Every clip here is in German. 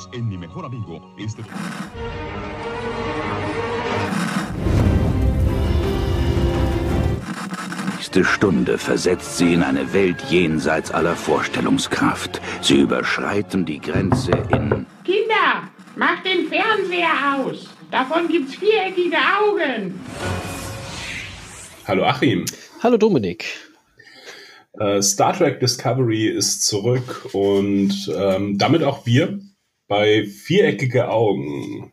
Unidos en Mi Mejor Amigo. Este... nächste Stunde versetzt sie in eine Welt jenseits aller Vorstellungskraft. Sie überschreiten die Grenze in... Kinder, macht den Fernseher aus. Davon gibt's viereckige Augen. Hallo Achim. Hallo Dominik. Äh, Star Trek Discovery ist zurück und ähm, damit auch wir bei Viereckige Augen.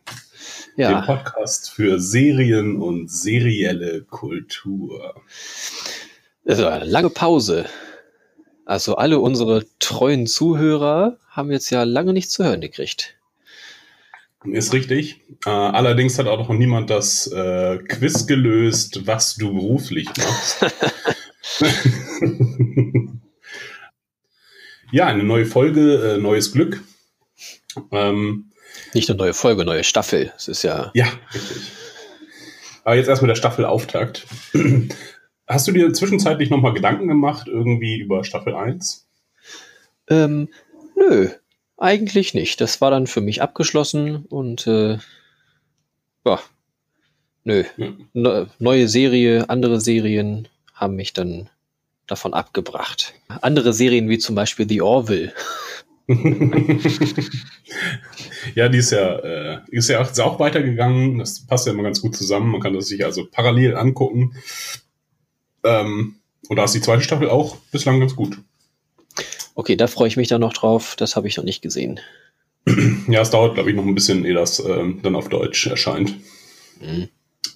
Ja. Dem Podcast für Serien und serielle Kultur. Also eine lange Pause. Also alle unsere treuen Zuhörer haben jetzt ja lange nichts zu hören gekriegt. Ist richtig. Äh, allerdings hat auch noch niemand das äh, Quiz gelöst, was du beruflich machst. ja, eine neue Folge, äh, neues Glück. Ähm, Nicht eine neue Folge, neue Staffel. Es ist ja. ja, richtig. Aber jetzt erstmal der Staffelauftakt. Hast du dir zwischenzeitlich nochmal Gedanken gemacht, irgendwie über Staffel 1? Ähm, nö, eigentlich nicht. Das war dann für mich abgeschlossen und äh, ja, nö. Ja. Ne, neue Serie, andere Serien haben mich dann davon abgebracht. Andere Serien wie zum Beispiel The Orville. ja, die ist ja, äh, ist ja auch, ist auch weitergegangen. Das passt ja immer ganz gut zusammen. Man kann das sich also parallel angucken. Ähm, und da ist die zweite Staffel auch bislang ganz gut. Okay, da freue ich mich dann noch drauf. Das habe ich noch nicht gesehen. Ja, es dauert, glaube ich, noch ein bisschen, ehe das ähm, dann auf Deutsch erscheint. Mhm.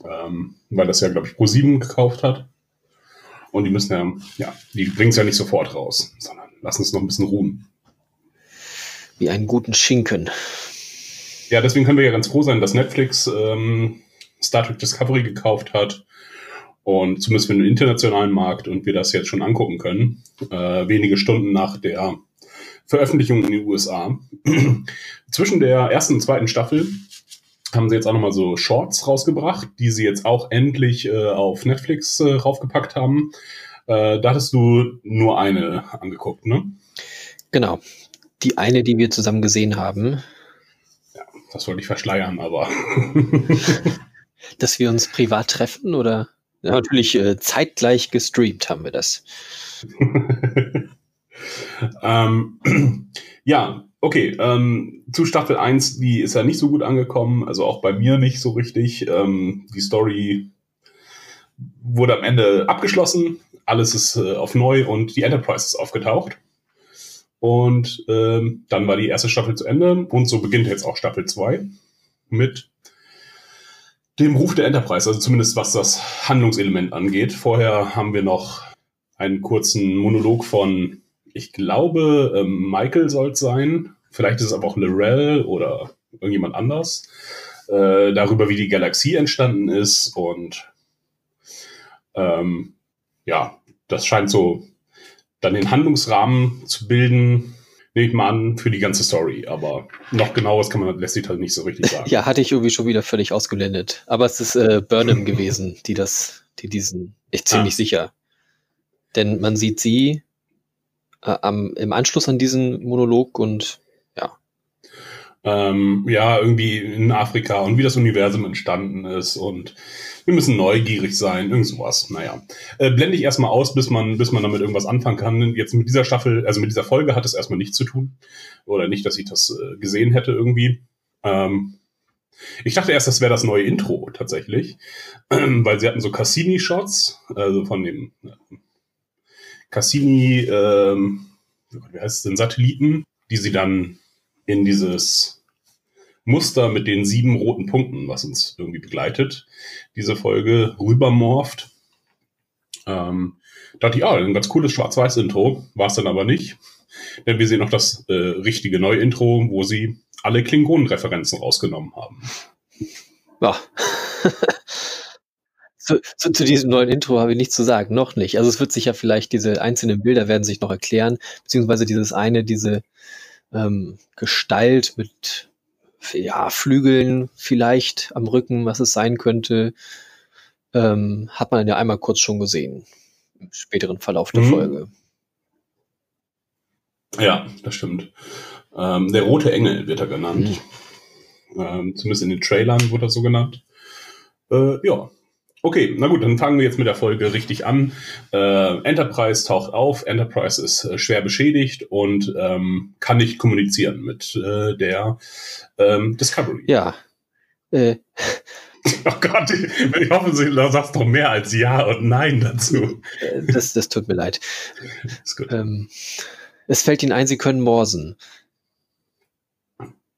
Ähm, weil das ja, glaube ich, Pro7 gekauft hat. Und die müssen ja, ja, die bringen es ja nicht sofort raus, sondern lassen es noch ein bisschen ruhen. Wie einen guten Schinken. Ja, deswegen können wir ja ganz froh sein, dass Netflix ähm, Star Trek Discovery gekauft hat. Und zumindest für den internationalen Markt und wir das jetzt schon angucken können. Äh, wenige Stunden nach der Veröffentlichung in den USA. Zwischen der ersten und zweiten Staffel haben sie jetzt auch nochmal so Shorts rausgebracht, die sie jetzt auch endlich äh, auf Netflix äh, raufgepackt haben. Äh, da hattest du nur eine angeguckt, ne? Genau. Die eine, die wir zusammen gesehen haben. Ja, das wollte ich verschleiern, aber. Dass wir uns privat treffen oder? Ja, natürlich äh, zeitgleich gestreamt haben wir das. ähm, ja, okay. Ähm, zu Staffel 1, die ist ja nicht so gut angekommen, also auch bei mir nicht so richtig. Ähm, die Story wurde am Ende abgeschlossen, alles ist äh, auf neu und die Enterprise ist aufgetaucht. Und ähm, dann war die erste Staffel zu Ende und so beginnt jetzt auch Staffel 2 mit dem Ruf der Enterprise, also zumindest was das Handlungselement angeht. Vorher haben wir noch einen kurzen Monolog von, ich glaube, ähm, Michael soll es sein. Vielleicht ist es aber auch Lorel oder irgendjemand anders. Äh, darüber, wie die Galaxie entstanden ist. Und ähm, ja, das scheint so dann den Handlungsrahmen zu bilden, nehme ich mal an, für die ganze Story. Aber noch genaues kann man, lässt sich halt nicht so richtig sagen. Ja, hatte ich irgendwie schon wieder völlig ausgeblendet. Aber es ist äh, Burnham gewesen, die das, die diesen, ich ziemlich Ah. sicher. Denn man sieht sie äh, am, im Anschluss an diesen Monolog und ja, ähm, ja, irgendwie in Afrika und wie das Universum entstanden ist und wir müssen neugierig sein, irgend sowas. Naja. Äh, blende ich erstmal aus, bis man, bis man damit irgendwas anfangen kann. Jetzt mit dieser Staffel, also mit dieser Folge hat es erstmal nichts zu tun. Oder nicht, dass ich das äh, gesehen hätte irgendwie. Ähm, ich dachte erst, das wäre das neue Intro tatsächlich. Weil sie hatten so Cassini-Shots, also von dem äh, Cassini, ähm, wie heißt es denn, Satelliten, die sie dann in dieses Muster mit den sieben roten Punkten, was uns irgendwie begleitet, diese Folge rübermorpht. Ähm, dachte ich, ah, ein ganz cooles Schwarz-Weiß-Intro, war es dann aber nicht. Denn wir sehen noch das äh, richtige neue Intro, wo sie alle Klingonen-Referenzen rausgenommen haben. ja. zu, zu, zu diesem neuen Intro habe ich nichts zu sagen, noch nicht. Also es wird sich ja vielleicht, diese einzelnen Bilder werden sich noch erklären, beziehungsweise dieses eine, diese ähm, Gestalt mit ja, Flügeln vielleicht am Rücken, was es sein könnte, ähm, hat man ja einmal kurz schon gesehen im späteren Verlauf der Mhm. Folge. Ja, das stimmt. Ähm, der rote Engel wird er genannt. Ähm, zumindest in den Trailern wurde er so genannt. Äh, ja. Okay, na gut, dann fangen wir jetzt mit der Folge richtig an. Äh, Enterprise taucht auf, Enterprise ist äh, schwer beschädigt und ähm, kann nicht kommunizieren mit äh, der ähm, Discovery. Ja. Äh, Oh Gott, ich, ich hoffe, du sagst doch mehr als Ja und Nein dazu. äh, das, das tut mir leid. Ist gut. Ähm, es fällt Ihnen ein, Sie können morsen.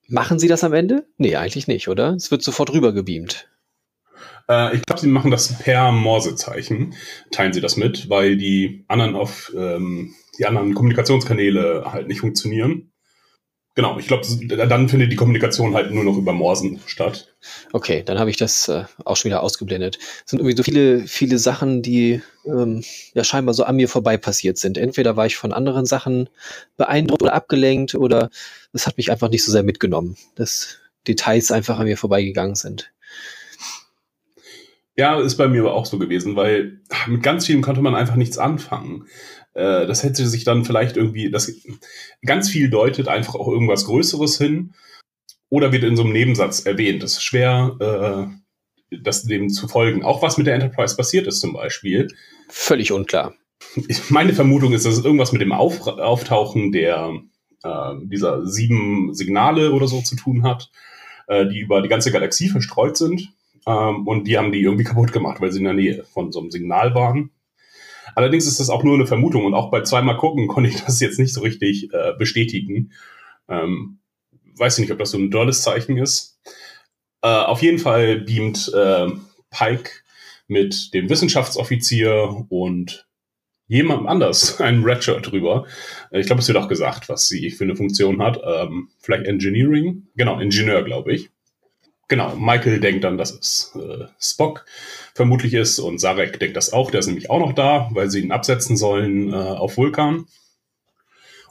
Machen Sie das am Ende? Nee, eigentlich nicht, oder? Es wird sofort rübergebeamt. Äh, ich glaube, sie machen das per Morsezeichen. Teilen sie das mit, weil die anderen auf ähm, die anderen Kommunikationskanäle halt nicht funktionieren. Genau, ich glaube, dann findet die Kommunikation halt nur noch über Morsen statt. Okay, dann habe ich das äh, auch schon wieder ausgeblendet. Es sind irgendwie so viele, viele Sachen, die ähm, ja scheinbar so an mir vorbei passiert sind. Entweder war ich von anderen Sachen beeindruckt oder abgelenkt oder es hat mich einfach nicht so sehr mitgenommen, dass Details einfach an mir vorbeigegangen sind. Ja, ist bei mir aber auch so gewesen, weil mit ganz vielen konnte man einfach nichts anfangen. Äh, das hätte sich dann vielleicht irgendwie, das ganz viel deutet einfach auch irgendwas Größeres hin oder wird in so einem Nebensatz erwähnt. Es ist schwer, äh, das dem zu folgen. Auch was mit der Enterprise passiert ist zum Beispiel. Völlig unklar. Meine Vermutung ist, dass es irgendwas mit dem Auf Auftauchen der äh, dieser sieben Signale oder so zu tun hat, die über die ganze Galaxie verstreut sind. Ähm, und die haben die irgendwie kaputt gemacht, weil sie in der Nähe von so einem Signal waren. Allerdings ist das auch nur eine Vermutung und auch bei zweimal gucken konnte ich das jetzt nicht so richtig äh, bestätigen. Ähm, weiß ich nicht, ob das so ein dolles Zeichen ist. Äh, auf jeden Fall beamt äh, Pike mit dem Wissenschaftsoffizier und jemandem anders einen Redshirt drüber. Äh, Ich glaube, es wird auch gesagt, was sie für eine Funktion hat. Ähm, vielleicht Engineering? Genau, Ingenieur, glaube ich. Genau, Michael denkt dann, dass es äh, Spock vermutlich ist und Sarek denkt das auch. Der ist nämlich auch noch da, weil sie ihn absetzen sollen äh, auf Vulkan,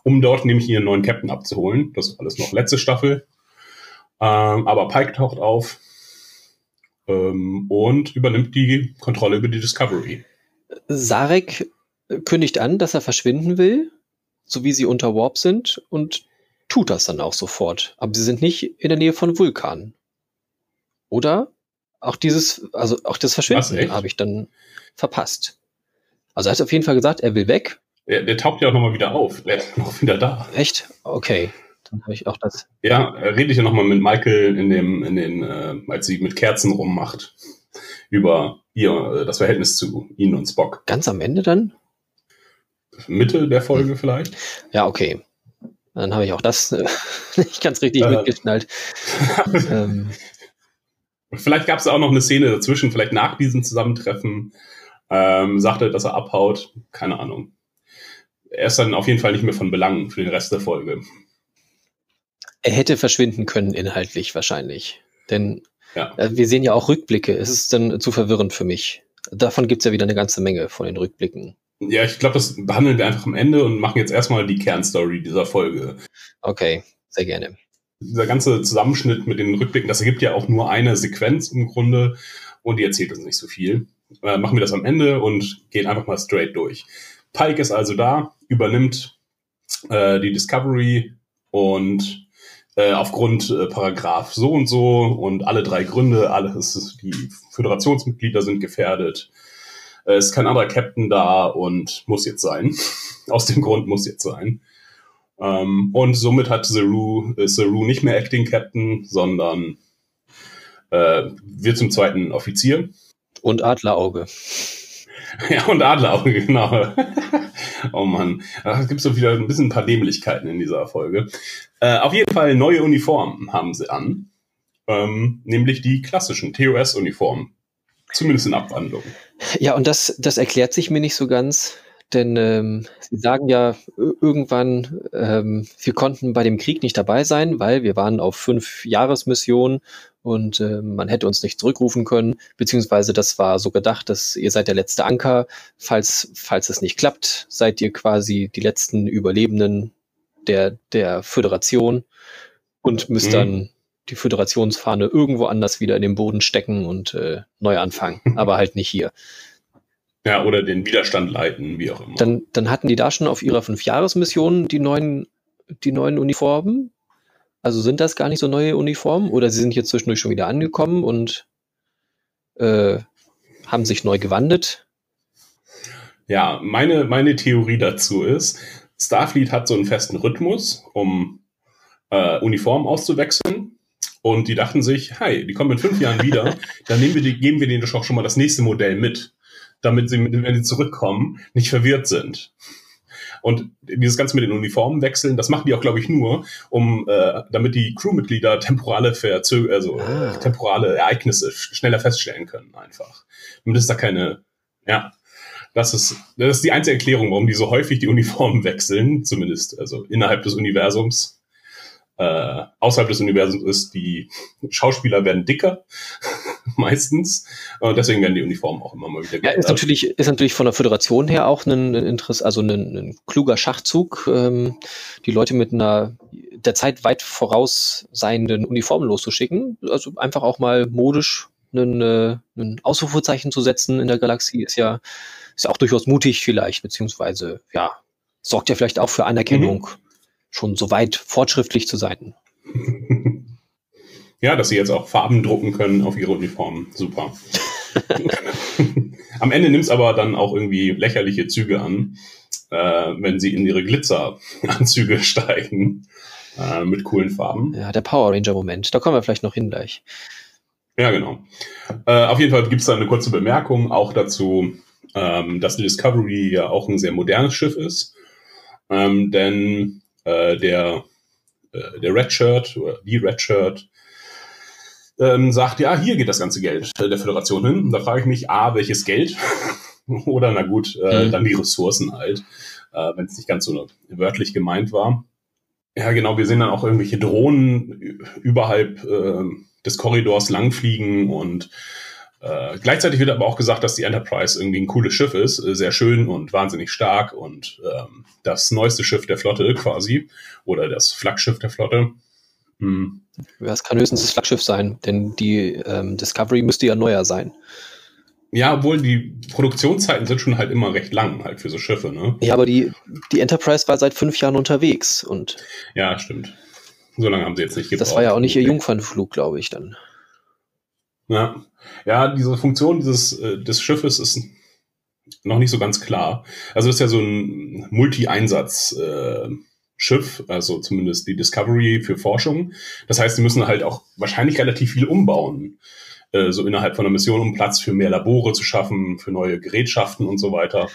um dort nämlich ihren neuen Captain abzuholen. Das ist alles noch letzte Staffel. Ähm, aber Pike taucht auf ähm, und übernimmt die Kontrolle über die Discovery. Sarek kündigt an, dass er verschwinden will, so wie sie unter Warp sind und tut das dann auch sofort. Aber sie sind nicht in der Nähe von Vulkan. Oder? Auch dieses, also auch das Verschwinden habe ich dann verpasst. Also er hat auf jeden Fall gesagt, er will weg. Der, der taucht ja auch nochmal wieder auf. Der ist noch wieder da. Echt? Okay. Dann habe ich auch das. Ja, er redet ja nochmal mit Michael in dem, in den, äh, als sie mit Kerzen rummacht, über ihr, äh, das Verhältnis zu ihnen und Spock. Ganz am Ende dann? Mitte der Folge vielleicht. Ja, okay. Dann habe ich auch das äh, nicht ganz richtig Äh. mitgeschnallt. ähm, vielleicht gab es auch noch eine Szene dazwischen, vielleicht nach diesem Zusammentreffen, ähm, sagt er, dass er abhaut. Keine Ahnung. Er ist dann auf jeden Fall nicht mehr von Belang für den Rest der Folge. er hätte verschwinden können, inhaltlich wahrscheinlich. Denn Ja. äh, wir sehen ja auch Rückblicke. Es ist dann zu verwirrend für mich. Davon gibt's ja wieder eine ganze Menge von den Rückblicken. Ja, ich glaube, das behandeln wir einfach am Ende und machen jetzt erstmal die Kernstory dieser Folge. Okay, sehr gerne. Dieser ganze Zusammenschnitt mit den Rückblicken, das ergibt ja auch nur eine Sequenz im Grunde und die erzählt uns nicht so viel. Äh, machen wir das am Ende und gehen einfach mal straight durch. Pike ist also da, übernimmt äh, die Discovery und äh, aufgrund äh, Paragraph so und so und alle drei Gründe, alles, die Föderationsmitglieder sind gefährdet. Äh, ist kein anderer Captain da und muss jetzt sein. Aus dem Grund muss jetzt sein. Ähm, und somit hat Saru, ist Saru nicht mehr Acting Captain, sondern äh, wird zum zweiten Offizier. Und Adlerauge. Ja, und Adlerauge, genau. oh Mann. Es gibt so wieder ein bisschen ein paar Dämlichkeiten in dieser Folge. Äh, auf jeden Fall neue Uniformen haben sie an. Ähm, nämlich die klassischen TOS-Uniformen. Zumindest in Abwandlung. Ja, und das, das erklärt sich mir nicht so ganz. Denn ähm, sie sagen ja ir- irgendwann, ähm, wir konnten bei dem Krieg nicht dabei sein, weil wir waren auf fünf Jahresmission und äh, man hätte uns nicht zurückrufen können, beziehungsweise das war so gedacht, dass ihr seid der letzte Anker. Falls, falls es nicht klappt, seid ihr quasi die letzten Überlebenden der, der Föderation und müsst Mhm. dann die Föderationsfahne irgendwo anders wieder in den Boden stecken und äh, neu anfangen, aber halt nicht hier. Ja, oder den Widerstand leiten, wie auch immer. Dann, dann hatten die da schon auf ihrer Fünfjahresmission die neuen die neuen Uniformen? Also sind das gar nicht so neue Uniformen oder sie sind jetzt zwischendurch schon wieder angekommen und äh, haben sich neu gewandelt? Ja, meine, meine Theorie dazu ist, Starfleet hat so einen festen Rhythmus, um äh, Uniformen auszuwechseln. Und die dachten sich, hey, die kommen in fünf Jahren wieder, dann nehmen wir die, geben wir denen doch schon mal das nächste Modell mit, damit sie, wenn sie zurückkommen, nicht verwirrt sind. Und dieses Ganze mit den Uniformen wechseln, das machen die auch, glaube ich, nur, um äh, damit die Crewmitglieder temporale Verzö also ah. temporale Ereignisse schneller feststellen können, einfach. Damit es da keine, ja, das ist, das ist die einzige Erklärung, warum die so häufig die Uniformen wechseln, zumindest also innerhalb des Universums. Äh, außerhalb des Universums ist, die Schauspieler werden dicker, meistens. Und deswegen werden die Uniformen auch immer mal wieder Ja, ist natürlich, ist natürlich von der Föderation her auch ein, ein Interesse, also ein, ein, kluger Schachzug, ähm, die Leute mit einer der Zeit weit vorausseienden Uniform loszuschicken. Also einfach auch mal modisch ein, äh, ein Ausrufezeichen zu setzen in der Galaxie ist ja, ist ja auch durchaus mutig vielleicht, beziehungsweise ja, sorgt ja vielleicht auch für Anerkennung. Mhm schon so weit fortschrittlich zu sein. Ja, dass sie jetzt auch Farben drucken können auf ihre Uniformen. Super. Am Ende nimmt es aber dann auch irgendwie lächerliche Züge an, äh, wenn sie in ihre Glitzeranzüge steigen äh, mit coolen Farben. Ja, der Power Ranger-Moment. Da kommen wir vielleicht noch hin gleich. Ja, genau. Äh, auf jeden Fall gibt es da eine kurze Bemerkung auch dazu, ähm, dass die Discovery ja auch ein sehr modernes Schiff ist. Ähm, denn äh, der, äh, der Redshirt oder die Redshirt ähm, sagt, ja, hier geht das ganze Geld der Föderation hin. Da frage ich mich, A, welches Geld? Oder, na gut, äh, mhm. dann die Ressourcen halt, äh, wenn es nicht ganz so wörtlich gemeint war. Ja, genau, wir sehen dann auch irgendwelche Drohnen überhalb äh, des Korridors langfliegen und äh, gleichzeitig wird aber auch gesagt, dass die Enterprise irgendwie ein cooles Schiff ist, äh, sehr schön und wahnsinnig stark und ähm, das neueste Schiff der Flotte quasi oder das Flaggschiff der Flotte. Hm. Ja, es kann höchstens das Flaggschiff sein, denn die ähm, Discovery müsste ja neuer sein. Ja, obwohl die Produktionszeiten sind schon halt immer recht lang halt für so Schiffe, ne? Ja, aber die, die Enterprise war seit fünf Jahren unterwegs und. Ja, stimmt. So lange haben sie jetzt nicht gebraucht. Das war ja auch nicht ihr Jungfernflug, glaube ich, dann. Ja, ja, diese Funktion dieses äh, des Schiffes ist noch nicht so ganz klar. Also ist ja so ein Multi-Einsatz. Äh, Schiff, also zumindest die Discovery für Forschung. Das heißt, sie müssen halt auch wahrscheinlich relativ viel umbauen, äh, so innerhalb von einer Mission, um Platz für mehr Labore zu schaffen, für neue Gerätschaften und so weiter.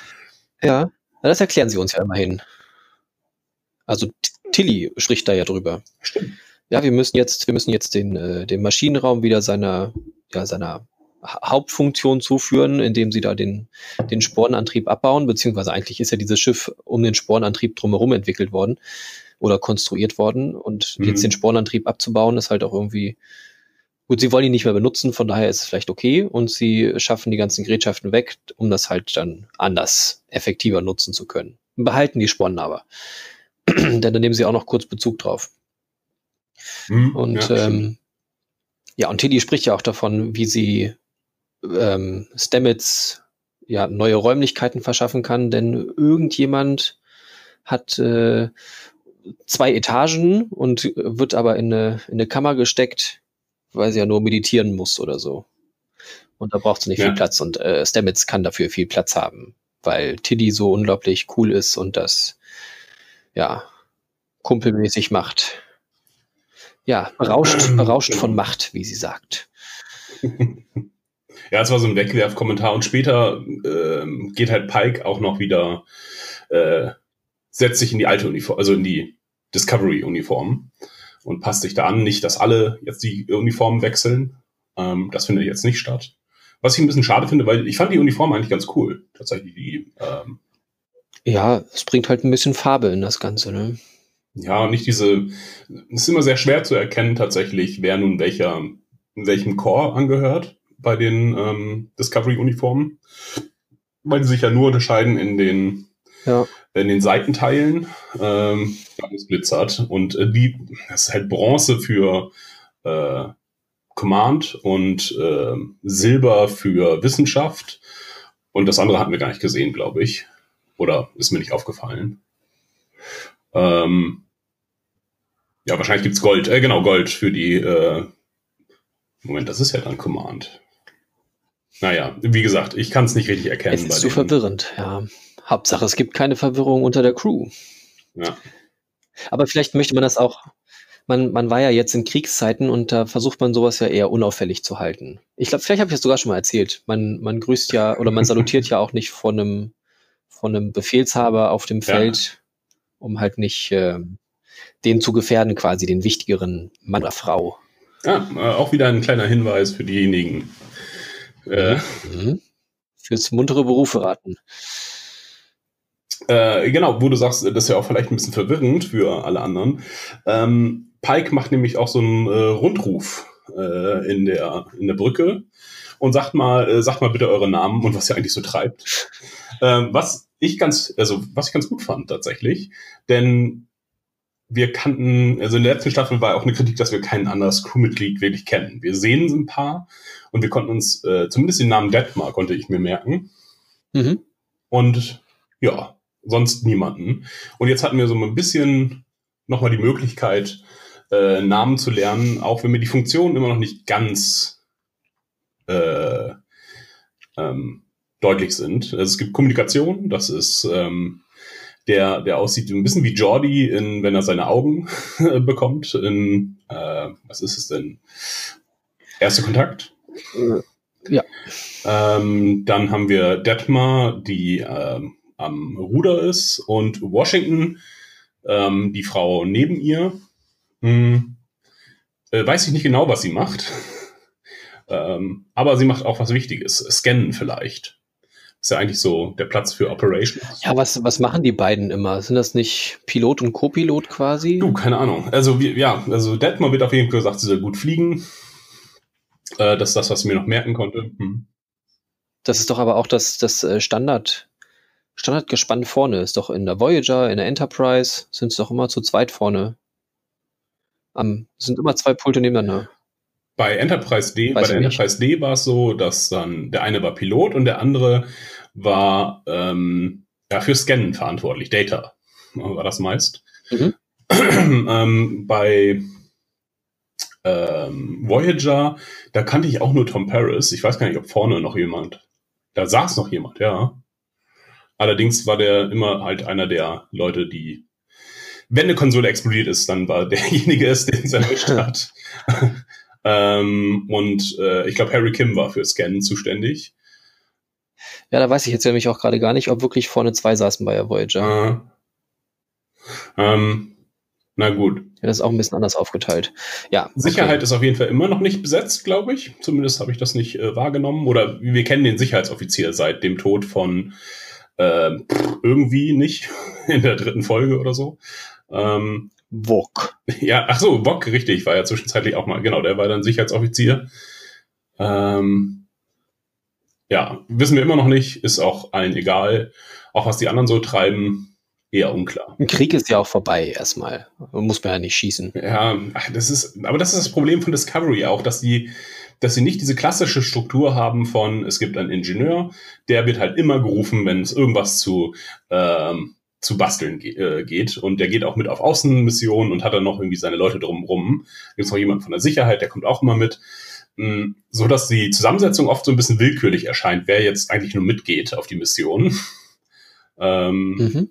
Ja, das erklären sie uns ja immerhin. Also Tilly spricht da ja drüber. Stimmt. Ja, wir müssen jetzt, wir müssen jetzt den, äh, den Maschinenraum wieder seiner ja, seiner Hauptfunktion zuführen, indem sie da den, den Spornantrieb abbauen, beziehungsweise eigentlich ist ja dieses Schiff um den Spornantrieb drumherum entwickelt worden oder konstruiert worden und mhm. jetzt den Spornantrieb abzubauen ist halt auch irgendwie gut, sie wollen ihn nicht mehr benutzen, von daher ist es vielleicht okay und sie schaffen die ganzen Gerätschaften weg, um das halt dann anders effektiver nutzen zu können. Behalten die Spornen aber. Denn dann nehmen sie auch noch kurz Bezug drauf. Mhm, und ja, ähm, ja, und Tilly spricht ja auch davon, wie sie ähm, Stamets ja neue Räumlichkeiten verschaffen kann, denn irgendjemand hat äh, zwei Etagen und wird aber in eine, in eine Kammer gesteckt, weil sie ja nur meditieren muss oder so. Und da braucht sie nicht ja. viel Platz und äh, Stamets kann dafür viel Platz haben, weil Tilly so unglaublich cool ist und das ja kumpelmäßig macht ja, berauscht, berauscht von Macht, wie sie sagt. Ja, es war so ein Wegwerfkommentar und später äh, geht halt Pike auch noch wieder, äh, setzt sich in die alte Uniform, also in die Discovery-Uniform und passt sich da an. Nicht, dass alle jetzt die Uniformen wechseln. Ähm, das findet jetzt nicht statt. Was ich ein bisschen schade finde, weil ich fand die Uniform eigentlich ganz cool. Tatsächlich die. Ähm, ja, es bringt halt ein bisschen Farbe in das Ganze, ne? ja, nicht diese, es ist immer sehr schwer zu erkennen tatsächlich, wer nun welcher, welchem Core angehört bei den ähm, Discovery-Uniformen, weil sie sich ja nur unterscheiden in den, ja. in den Seitenteilen, ähm, alles glitzert und äh, die, das ist halt Bronze für äh, Command und äh, Silber für Wissenschaft und das andere hatten wir gar nicht gesehen, glaube ich, oder ist mir nicht aufgefallen. Ähm, ja, wahrscheinlich gibt's Gold. Äh, genau, Gold für die. Äh, Moment, das ist ja dann Command. Naja, wie gesagt, ich kann es nicht richtig erkennen. Es ist zu verwirrend, ja. Hauptsache, es gibt keine Verwirrung unter der Crew. Ja. Aber vielleicht möchte man das auch. Man, man war ja jetzt in Kriegszeiten und da versucht man sowas ja eher unauffällig zu halten. Ich glaube, vielleicht habe ich das sogar schon mal erzählt. Man, man grüßt ja oder man salutiert ja auch nicht von einem, von einem Befehlshaber auf dem Feld, ja. um halt nicht äh, den zu gefährden, quasi den wichtigeren Mann oder Frau. Ja, äh, auch wieder ein kleiner Hinweis für diejenigen. Äh, mhm. Fürs muntere Berufe raten. Äh, genau, wo du sagst, das ist ja auch vielleicht ein bisschen verwirrend für alle anderen. Ähm, Pike macht nämlich auch so einen äh, Rundruf äh, in, der, in der Brücke und sagt mal, äh, sagt mal bitte eure Namen und was ihr eigentlich so treibt. Ähm, was ich ganz, also was ich ganz gut fand tatsächlich, denn wir kannten, also in der letzten Staffel war auch eine Kritik, dass wir kein anderes Crewmitglied wirklich kennen. Wir sehen ein paar und wir konnten uns, äh, zumindest den Namen Detmar konnte ich mir merken. Mhm. Und ja, sonst niemanden. Und jetzt hatten wir so ein bisschen nochmal die Möglichkeit, äh, Namen zu lernen, auch wenn mir die Funktionen immer noch nicht ganz äh, ähm, deutlich sind. Also es gibt Kommunikation, das ist ähm, der, der aussieht ein bisschen wie Jordi, in, wenn er seine Augen bekommt. In, äh, was ist es denn? Erster Kontakt? Äh, ja. Ähm, dann haben wir Detmar, die ähm, am Ruder ist, und Washington, ähm, die Frau neben ihr. Hm, äh, weiß ich nicht genau, was sie macht. ähm, aber sie macht auch was Wichtiges. Scannen vielleicht. Ist ja eigentlich so der Platz für Operations. Ja, was, was machen die beiden immer? Sind das nicht Pilot und Co-Pilot quasi? Du, keine Ahnung. Also, wir, ja, also Detmar wird auf jeden Fall gesagt, sie soll gut fliegen. Äh, das ist das, was ich mir noch merken konnte. Hm. Das ist doch aber auch das, das äh, Standard, Standardgespann vorne. Ist doch in der Voyager, in der Enterprise sind es doch immer zu zweit vorne. Am, sind immer zwei Pulte nebeneinander. Bei Enterprise D, Weiß bei der Enterprise D war es so, dass dann der eine war Pilot und der andere war ähm, ja, für Scannen verantwortlich, Data war das meist. Mhm. ähm, bei ähm, Voyager, da kannte ich auch nur Tom Paris. Ich weiß gar nicht, ob vorne noch jemand. Da saß noch jemand, ja. Allerdings war der immer halt einer der Leute, die, wenn eine Konsole explodiert ist, dann war derjenige es, den es erwischt hat. Ähm, und äh, ich glaube, Harry Kim war für Scannen zuständig. Ja, da weiß ich jetzt nämlich auch gerade gar nicht, ob wirklich vorne zwei saßen bei der Voyager. Äh, ähm, na gut. Ja, das ist auch ein bisschen anders aufgeteilt. Ja. Sicherheit okay. ist auf jeden Fall immer noch nicht besetzt, glaube ich. Zumindest habe ich das nicht äh, wahrgenommen. Oder wir kennen den Sicherheitsoffizier seit dem Tod von äh, irgendwie nicht in der dritten Folge oder so. Ähm, Wok. Ja, ach so, Wok, richtig, war ja zwischenzeitlich auch mal, genau, der war dann Sicherheitsoffizier. Ähm, ja, wissen wir immer noch nicht, ist auch allen egal. Auch was die anderen so treiben, eher unklar. Ein Krieg ist ja auch vorbei erstmal. Muss man ja nicht schießen. Ja, das ist, aber das ist das Problem von Discovery auch, dass die, dass sie nicht diese klassische Struktur haben von, es gibt einen Ingenieur, der wird halt immer gerufen, wenn es irgendwas zu ähm, zu basteln ge äh, geht. Und der geht auch mit auf Außenmissionen und hat dann noch irgendwie seine Leute drumherum. Gibt es noch jemand von der Sicherheit, der kommt auch immer mit. Mm, so dass die Zusammensetzung oft so ein bisschen willkürlich erscheint, wer jetzt eigentlich nur mitgeht auf die Mission. ähm, mhm.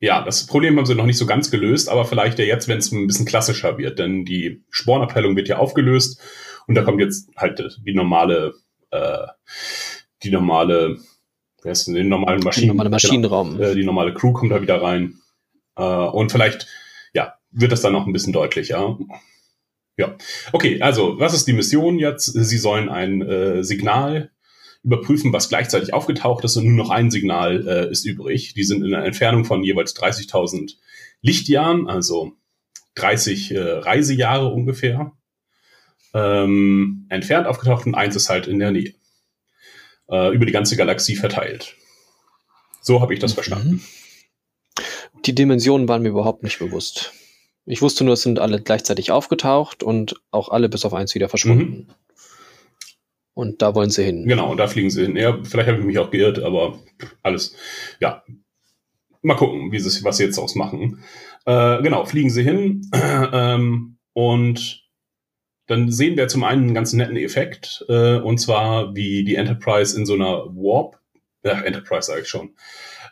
Ja, das Problem haben sie noch nicht so ganz gelöst, aber vielleicht ja jetzt, wenn es ein bisschen klassischer wird, denn die Spornabteilung wird ja aufgelöst und da kommt jetzt halt die normale, äh, die normale wer ist denn den normalen Maschinen, normale Maschinenraum. Genau, äh, die normale Crew kommt da wieder rein. Äh, und vielleicht, ja, wird das dann noch ein bisschen deutlicher. Ja. Okay, also, was ist die Mission jetzt? Sie sollen ein äh, Signal überprüfen, was gleichzeitig aufgetaucht ist und nur noch ein Signal äh, ist übrig. Die sind in einer Entfernung von jeweils 30.000 Lichtjahren, also 30 äh, Reisejahre ungefähr, ähm, entfernt aufgetaucht und eins ist halt in der Nähe äh, über die ganze Galaxie verteilt. So habe ich das mhm. verstanden. Die Dimensionen waren mir überhaupt nicht bewusst. Ich wusste nur, es sind alle gleichzeitig aufgetaucht und auch alle bis auf eins wieder verschwunden. Mhm. Und da wollen sie hin. Genau, und da fliegen sie hin. Ja, vielleicht habe ich mich auch geirrt, aber alles. Ja, mal gucken, wie sie, was sie jetzt ausmachen. Äh, genau, fliegen sie hin ähm, und dann sehen wir zum einen einen ganz netten Effekt, äh, und zwar wie die Enterprise in so einer Warp, ja, Enterprise sage ich schon,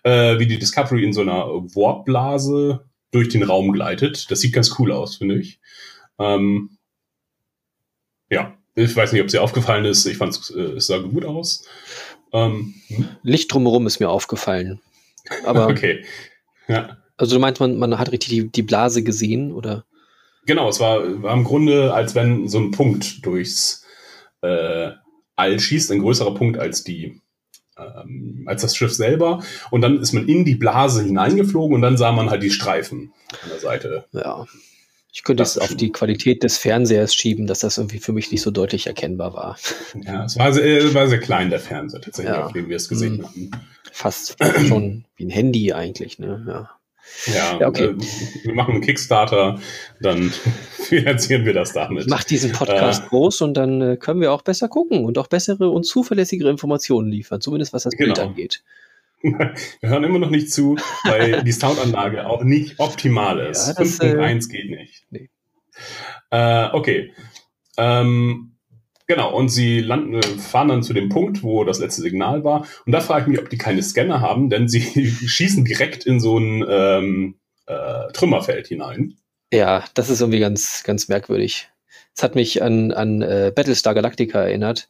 äh, wie die Discovery in so einer Warp-Blase durch den Raum gleitet. Das sieht ganz cool aus, finde ich. Ähm, ja, ich weiß nicht, ob es dir aufgefallen ist. Ich fand äh, es sah gut aus. Ähm, hm? Licht drumherum ist mir aufgefallen. Aber okay. Ja. Also du meinst, man, man hat richtig die, die Blase gesehen, oder? Genau, es war, war im Grunde, als wenn so ein Punkt durchs äh, All schießt, ein größerer Punkt als die ähm, als das Schiff selber. Und dann ist man in die Blase hineingeflogen und dann sah man halt die Streifen an der Seite. Ja. Ich könnte es auf die Qualität des Fernsehers schieben, dass das irgendwie für mich nicht so deutlich erkennbar war. Ja, es war sehr, war sehr klein, der Fernseher tatsächlich, ja. auf dem wir es gesehen hm. haben. Fast schon wie ein Handy eigentlich, ne? Ja. Ja, ja okay. Äh, wir machen einen Kickstarter, dann finanzieren wir das damit. Macht diesen Podcast äh, groß und dann äh, können wir auch besser gucken und auch bessere und zuverlässigere Informationen liefern, zumindest was das genau. Bild angeht. Wir hören immer noch nicht zu, weil die Soundanlage auch nicht optimal ist. Ja, 5.1 äh, geht nicht. Nee. Äh, okay. Ähm, Genau, und sie landen, fahren dann zu dem Punkt, wo das letzte Signal war. Und da frage ich mich, ob die keine Scanner haben, denn sie schießen direkt in so ein ähm, äh, Trümmerfeld hinein. Ja, das ist irgendwie ganz, ganz merkwürdig. Es hat mich an, an äh, Battlestar Galactica erinnert,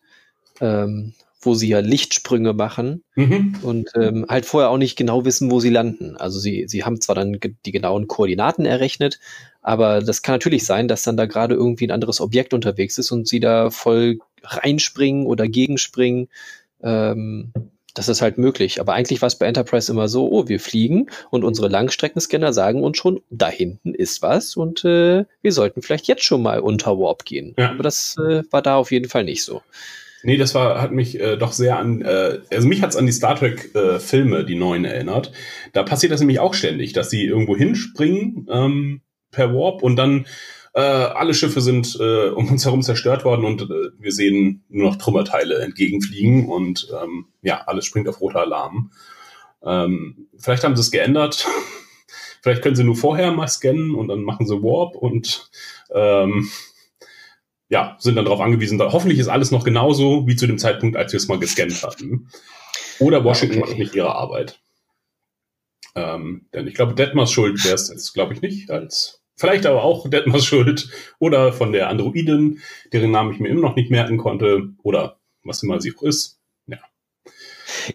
ähm, wo sie ja Lichtsprünge machen mhm. und ähm, halt vorher auch nicht genau wissen, wo sie landen. Also sie, sie haben zwar dann die genauen Koordinaten errechnet, aber das kann natürlich sein, dass dann da gerade irgendwie ein anderes Objekt unterwegs ist und sie da voll reinspringen oder gegenspringen. Ähm, das ist halt möglich. Aber eigentlich war es bei Enterprise immer so, oh, wir fliegen und unsere Langstreckenscanner sagen uns schon, da hinten ist was und äh, wir sollten vielleicht jetzt schon mal unter Warp gehen. Ja. Aber das äh, war da auf jeden Fall nicht so. Nee, das war, hat mich äh, doch sehr an, äh, also mich hat's an die Star Trek-Filme, äh, die neuen, erinnert. Da passiert das nämlich auch ständig, dass sie irgendwo hinspringen ähm, per Warp und dann äh, alle Schiffe sind äh, um uns herum zerstört worden und äh, wir sehen nur noch Trümmerteile entgegenfliegen und ähm, ja, alles springt auf roter Alarm. Ähm, vielleicht haben sie es geändert. vielleicht können sie nur vorher mal scannen und dann machen sie Warp und ähm, ja, sind dann darauf angewiesen, hoffentlich ist alles noch genauso wie zu dem Zeitpunkt, als wir es mal gescannt hatten. Oder Washington okay. macht nicht ihre Arbeit. Ähm, denn ich glaube, Detmers Schuld wäre es jetzt, glaube ich, nicht, als vielleicht aber auch Detmers Schuld oder von der Androidin, deren Namen ich mir immer noch nicht merken konnte, oder was immer sie auch ist. Ja.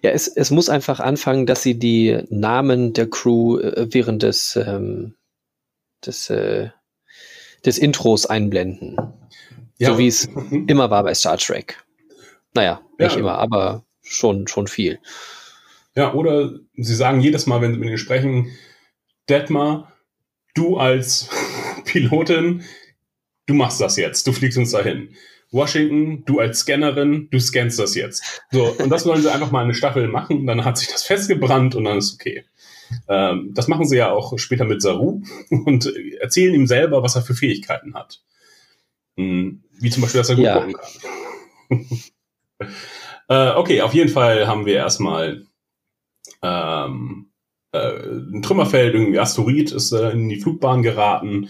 Ja, es, es muss einfach anfangen, dass sie die Namen der Crew äh, während des, ähm, des, äh, des Intros einblenden. Ja. So wie es immer war bei Star Trek. Naja, nicht ja. immer, aber schon, schon viel. Ja, oder sie sagen jedes Mal, wenn sie mit ihnen sprechen, Detmar, du als Pilotin, du machst das jetzt, du fliegst uns dahin. Washington, du als Scannerin, du scannst das jetzt. So, und das wollen sie einfach mal eine Staffel machen, dann hat sich das festgebrannt und dann ist okay. Ähm, das machen sie ja auch später mit Saru und erzählen ihm selber, was er für Fähigkeiten hat. Hm, wie zum Beispiel, dass er gut ja. gucken kann. äh, okay, auf jeden Fall haben wir erstmal ähm, äh, ein Trümmerfeld, irgendwie Asteroid ist äh, in die Flugbahn geraten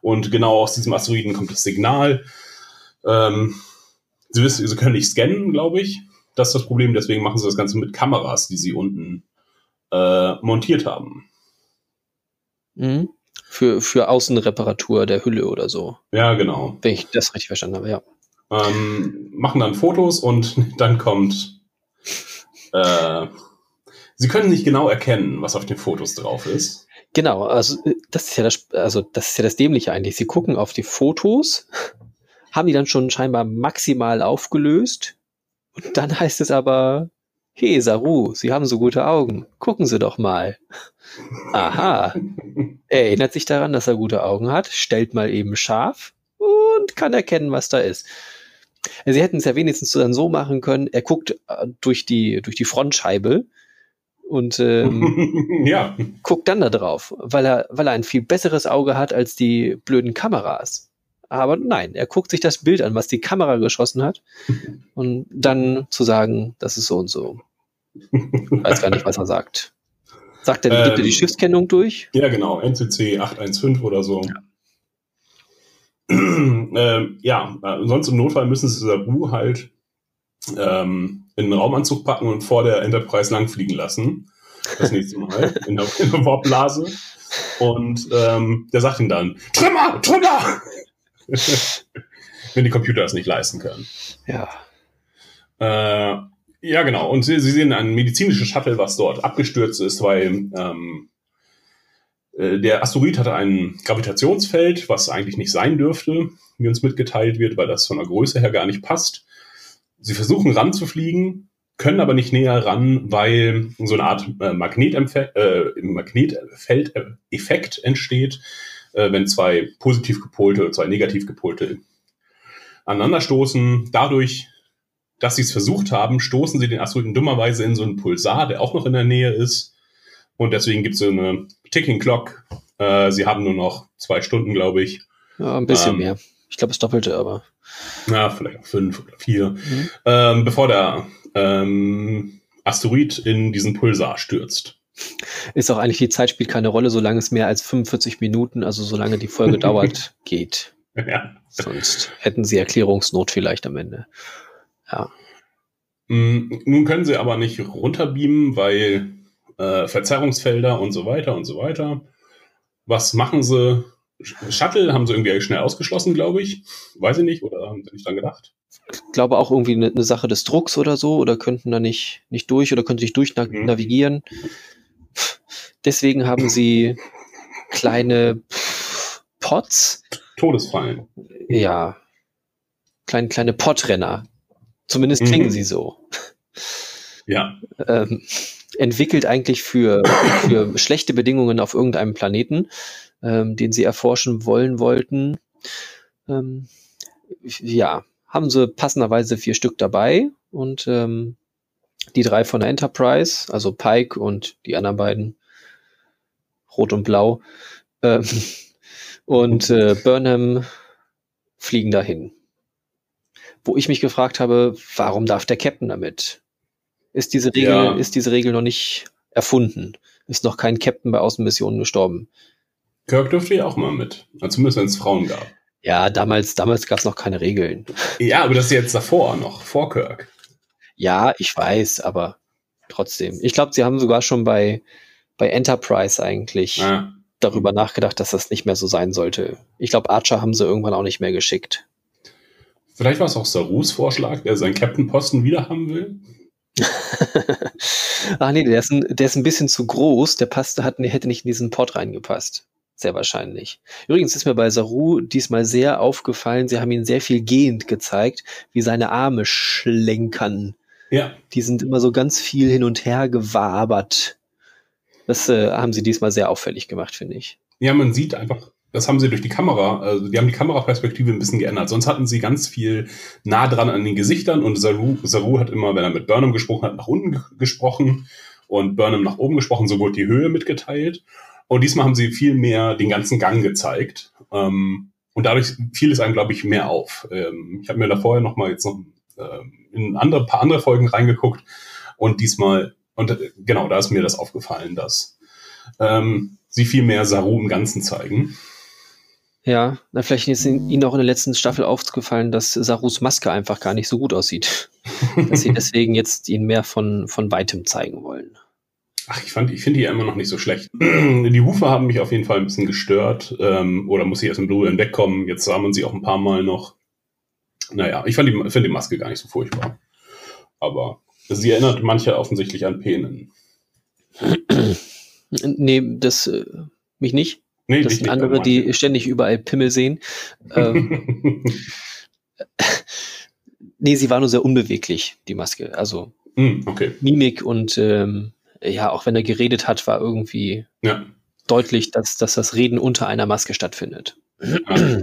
und genau aus diesem Asteroiden kommt das Signal. Ähm, sie, wissen, sie können nicht scannen, glaube ich. Das ist das Problem, deswegen machen sie das Ganze mit Kameras, die sie unten äh, montiert haben. Mhm. Für, für Außenreparatur der Hülle oder so. Ja, genau. Wenn ich das richtig verstanden habe, ja. Ähm, machen dann Fotos und dann kommt. Äh, sie können nicht genau erkennen, was auf den Fotos drauf ist. Genau, also das ist ja das, also das ist ja das Dämliche eigentlich. Sie gucken auf die Fotos, haben die dann schon scheinbar maximal aufgelöst und dann heißt es aber, hey Saru, Sie haben so gute Augen, gucken Sie doch mal. Aha. Er erinnert sich daran, dass er gute Augen hat, stellt mal eben scharf und kann erkennen, was da ist. Sie hätten es ja wenigstens dann so machen können, er guckt äh, durch die, durch die Frontscheibe und ähm, ja. guckt dann da drauf, weil er, weil er ein viel besseres Auge hat als die blöden Kameras. Aber nein, er guckt sich das Bild an, was die Kamera geschossen hat, und dann zu sagen, das ist so und so. Ich weiß gar nicht, was er sagt. Sagt er, gibt er die Ähm, Schiffskennung durch? Ja, genau, NCC 815 oder so. ähm, ja, äh, sonst im Notfall müssen sie Sabu halt ähm, in einen Raumanzug packen und vor der Enterprise langfliegen lassen. Das nächste Mal in der, in der Warpblase. Und ähm, der sagt ihm dann, Trümmer, Trümmer! Wenn die Computer es nicht leisten können. Ja. Äh, ja, genau. Und sie, sie sehen ein medizinisches Shuttle, was dort abgestürzt ist, weil ähm, äh, der Asteroid hatte ein Gravitationsfeld, was eigentlich nicht sein dürfte, wie uns mitgeteilt wird, weil das von der Größe her gar nicht passt. Sie versuchen ranzufliegen, können aber nicht näher ran, weil so eine Art äh, äh, Magnetfeldeffekt entsteht, äh, wenn zwei positiv gepolte oder zwei negativ gepolte aneinanderstoßen. Dadurch, dass sie es versucht haben, stoßen sie den Asteroiden dummerweise in so einen Pulsar, der auch noch in der Nähe ist. Und deswegen gibt es so eine Ticking Clock. Äh, sie haben nur noch zwei Stunden, glaube ich. ja, ein bisschen Ähm, mehr. Ich glaube, das Doppelte, aber. Na, vielleicht auch fünf oder vier. Mhm. Ähm, bevor der ähm, Asteroid in diesen Pulsar stürzt. Ist auch eigentlich die Zeit spielt keine Rolle, solange es mehr als 45 Minuten, also solange die Folge dauert, geht. ja. Sonst hätten sie Erklärungsnot vielleicht am Ende. Ja. Mm, Nun können sie aber nicht runterbeamen, weil äh, Verzerrungsfelder und so weiter und so weiter. Was machen sie? Sh- Shuttle haben sie irgendwie schnell ausgeschlossen, glaube ich. Weiß ich nicht, oder haben sie nicht dran gedacht? Ich glaube auch irgendwie eine, eine Sache des Drucks oder so, oder könnten da nicht, nicht durch oder könnten sich durch Mhm. navigieren. Deswegen haben sie kleine Pots, Todesfallen. ja, kleine, kleine Podrenner. Zumindest Mhm. klingen sie so. Ja. ähm, entwickelt eigentlich für, für schlechte Bedingungen auf irgendeinem Planeten, ähm, den sie erforschen wollen wollten. Ähm, ja, haben sie passenderweise vier Stück dabei und ähm, die drei von der Enterprise, also Pike und die anderen beiden, Rot und Blau, ähm, und äh, Burnham fliegen dahin. Wo ich mich gefragt habe, warum darf der Captain damit? Ist diese Regel, Ja. ist diese Regel noch nicht erfunden? Ist noch kein Captain bei Außenmissionen gestorben? Kirk dürfte ja auch mal mit. Also zumindest wenn es Frauen gab. Ja, damals, damals gab es noch keine Regeln. Ja, aber das ist jetzt davor noch, vor Kirk. Ja, ich weiß, aber trotzdem. Ich glaube, sie haben sogar schon bei, bei Enterprise eigentlich Ah, darüber nachgedacht, dass das nicht mehr so sein sollte. Ich glaube, Archer haben sie irgendwann auch nicht mehr geschickt. vielleicht war es auch Sarus Vorschlag, der seinen Captain-Posten wieder haben will. Ach nee, der ist, ein, der ist ein bisschen zu groß. Der passte, hat, hätte nicht in diesen Pod reingepasst. Sehr wahrscheinlich. Übrigens ist mir bei Saru diesmal sehr aufgefallen, sie haben ihn sehr viel gehend gezeigt, wie seine Arme schlenkern. Ja, Die sind immer so ganz viel hin und her gewabert. Das äh, haben sie diesmal sehr auffällig gemacht, finde ich. Ja, man sieht einfach, das haben sie durch die Kamera, also die haben die Kameraperspektive ein bisschen geändert. Sonst hatten sie ganz viel nah dran an den Gesichtern und Saru, Saru hat immer, wenn er mit Burnham gesprochen hat, nach unten ge- gesprochen und Burnham nach oben gesprochen, so wurde die Höhe mitgeteilt. Und diesmal haben sie viel mehr den ganzen Gang gezeigt. Ähm, und dadurch fiel es einem, glaube ich, mehr auf. Ähm, ich habe mir da vorher noch mal jetzt noch ähm, in andere, paar andere Folgen reingeguckt und diesmal, und äh, genau, da ist mir das aufgefallen, dass ähm, sie viel mehr Saru im Ganzen zeigen. Ja, na, vielleicht ist Ihnen auch in der letzten Staffel aufgefallen, dass Sarus Maske einfach gar nicht so gut aussieht. dass sie deswegen jetzt ihn mehr von, von weitem zeigen wollen. Ach, ich fand, ich finde die ja immer noch nicht so schlecht. Die Hufe haben mich auf jeden Fall ein bisschen gestört. Ähm, oder muss ich erst im Blue wegkommen? Jetzt sah man sie auch ein paar Mal noch. Naja, ich fand die, finde die Maske gar nicht so furchtbar. Aber sie erinnert manche offensichtlich an Penen. Nee, das äh, mich nicht. Nee, Das sind andere, die ständig überall Pimmel sehen. Ähm, nee, sie war nur sehr unbeweglich, die Maske. Also Hm, okay, Mimik und ähm, ja, auch wenn er geredet hat, war irgendwie ja. deutlich, dass, dass das Reden unter einer Maske stattfindet. Ah,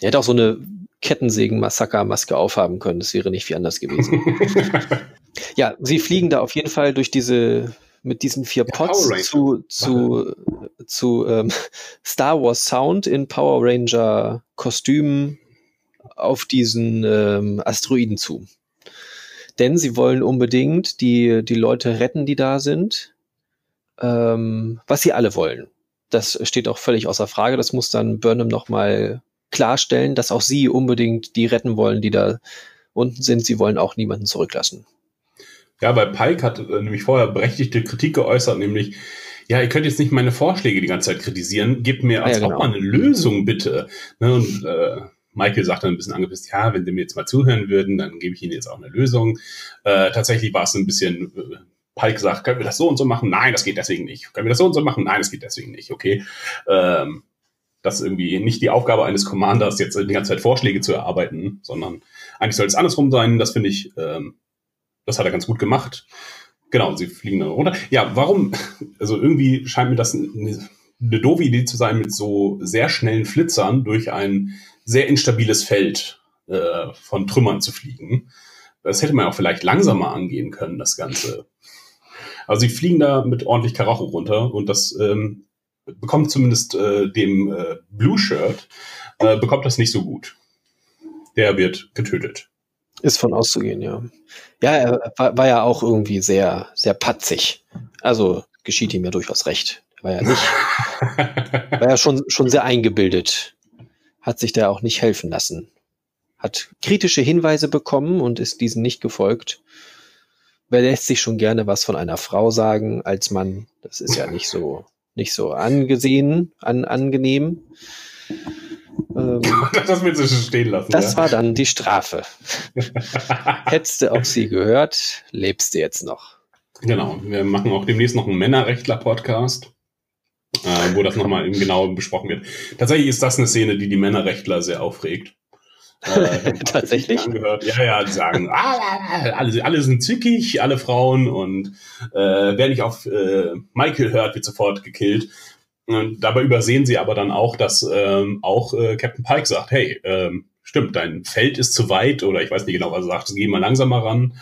Er hätte auch so eine Kettensägen-Massaker-Maske aufhaben können. Das wäre nicht viel anders gewesen. ja, sie fliegen da auf jeden Fall durch diese, mit diesen vier Ja, Ranger. zu, zu, zu ähm, Star Wars Sound in Power Ranger Kostümen auf diesen ähm, Asteroiden zu. Denn sie wollen unbedingt die, die Leute retten, die da sind. ähm, was sie alle wollen. Das steht auch völlig außer Frage. Das muss dann Burnham nochmal klarstellen, dass auch sie unbedingt die retten wollen, die da unten sind. Sie wollen auch niemanden zurücklassen. Ja, bei Pike hat äh, nämlich vorher berechtigte Kritik geäußert, nämlich, ja, ihr könnt jetzt nicht meine Vorschläge die ganze Zeit kritisieren, gebt mir als ah, ja, genau. auch mal eine Lösung, bitte. Ne, und äh, Michael sagt dann ein bisschen angepisst, ja, wenn sie mir jetzt mal zuhören würden, dann gebe ich ihnen jetzt auch eine Lösung. Äh, tatsächlich war es ein bisschen, äh, Pike sagt, können wir das so und so machen? Nein, das geht deswegen nicht. Können wir das so und so machen? Nein, das geht deswegen nicht. Okay. Ähm, das ist irgendwie nicht die Aufgabe eines Commanders, jetzt die ganze Zeit Vorschläge zu erarbeiten, sondern eigentlich soll es andersrum sein. Das finde ich, ähm, das hat er ganz gut gemacht. Genau, sie fliegen dann runter. Ja, warum? Also irgendwie scheint mir das eine, eine doofe Idee zu sein, mit so sehr schnellen Flitzern durch ein sehr instabiles Feld äh, von Trümmern zu fliegen. Das hätte man auch vielleicht langsamer angehen können, das Ganze. Also sie fliegen da mit ordentlich Karacho runter und das ähm, bekommt zumindest äh, dem äh, Blue Shirt, äh, bekommt das nicht so gut. Der wird getötet. Ist von auszugehen, ja. Ja, er war, war ja auch irgendwie sehr, sehr patzig. Also geschieht ihm ja durchaus recht. War ja nicht, war ja schon, schon sehr eingebildet. Hat sich da auch nicht helfen lassen. Hat kritische Hinweise bekommen und ist diesen nicht gefolgt. Wer lässt sich schon gerne was von einer Frau sagen als Mann? Das ist ja nicht so, nicht so angesehen, an, angenehm. Ähm, das willst du stehen lassen. Das ja? war dann die Strafe. Hättest du auf sie gehört, lebst du jetzt noch. Genau, wir machen auch demnächst noch einen Männerrechtler-Podcast, äh, wo das nochmal genau besprochen wird. Tatsächlich ist das eine Szene, die die Männerrechtler sehr aufregt. Äh, Tatsächlich? Angehört. Ja, ja, die sagen, ah, alle, alle sind zickig, alle Frauen und äh, wer nicht auf äh, Michael hört, wird sofort gekillt. Und dabei übersehen sie aber dann auch, dass ähm, auch äh, Captain Pike sagt, hey, ähm, stimmt, dein Feld ist zu weit oder ich weiß nicht genau, was er sagt, geh mal langsamer ran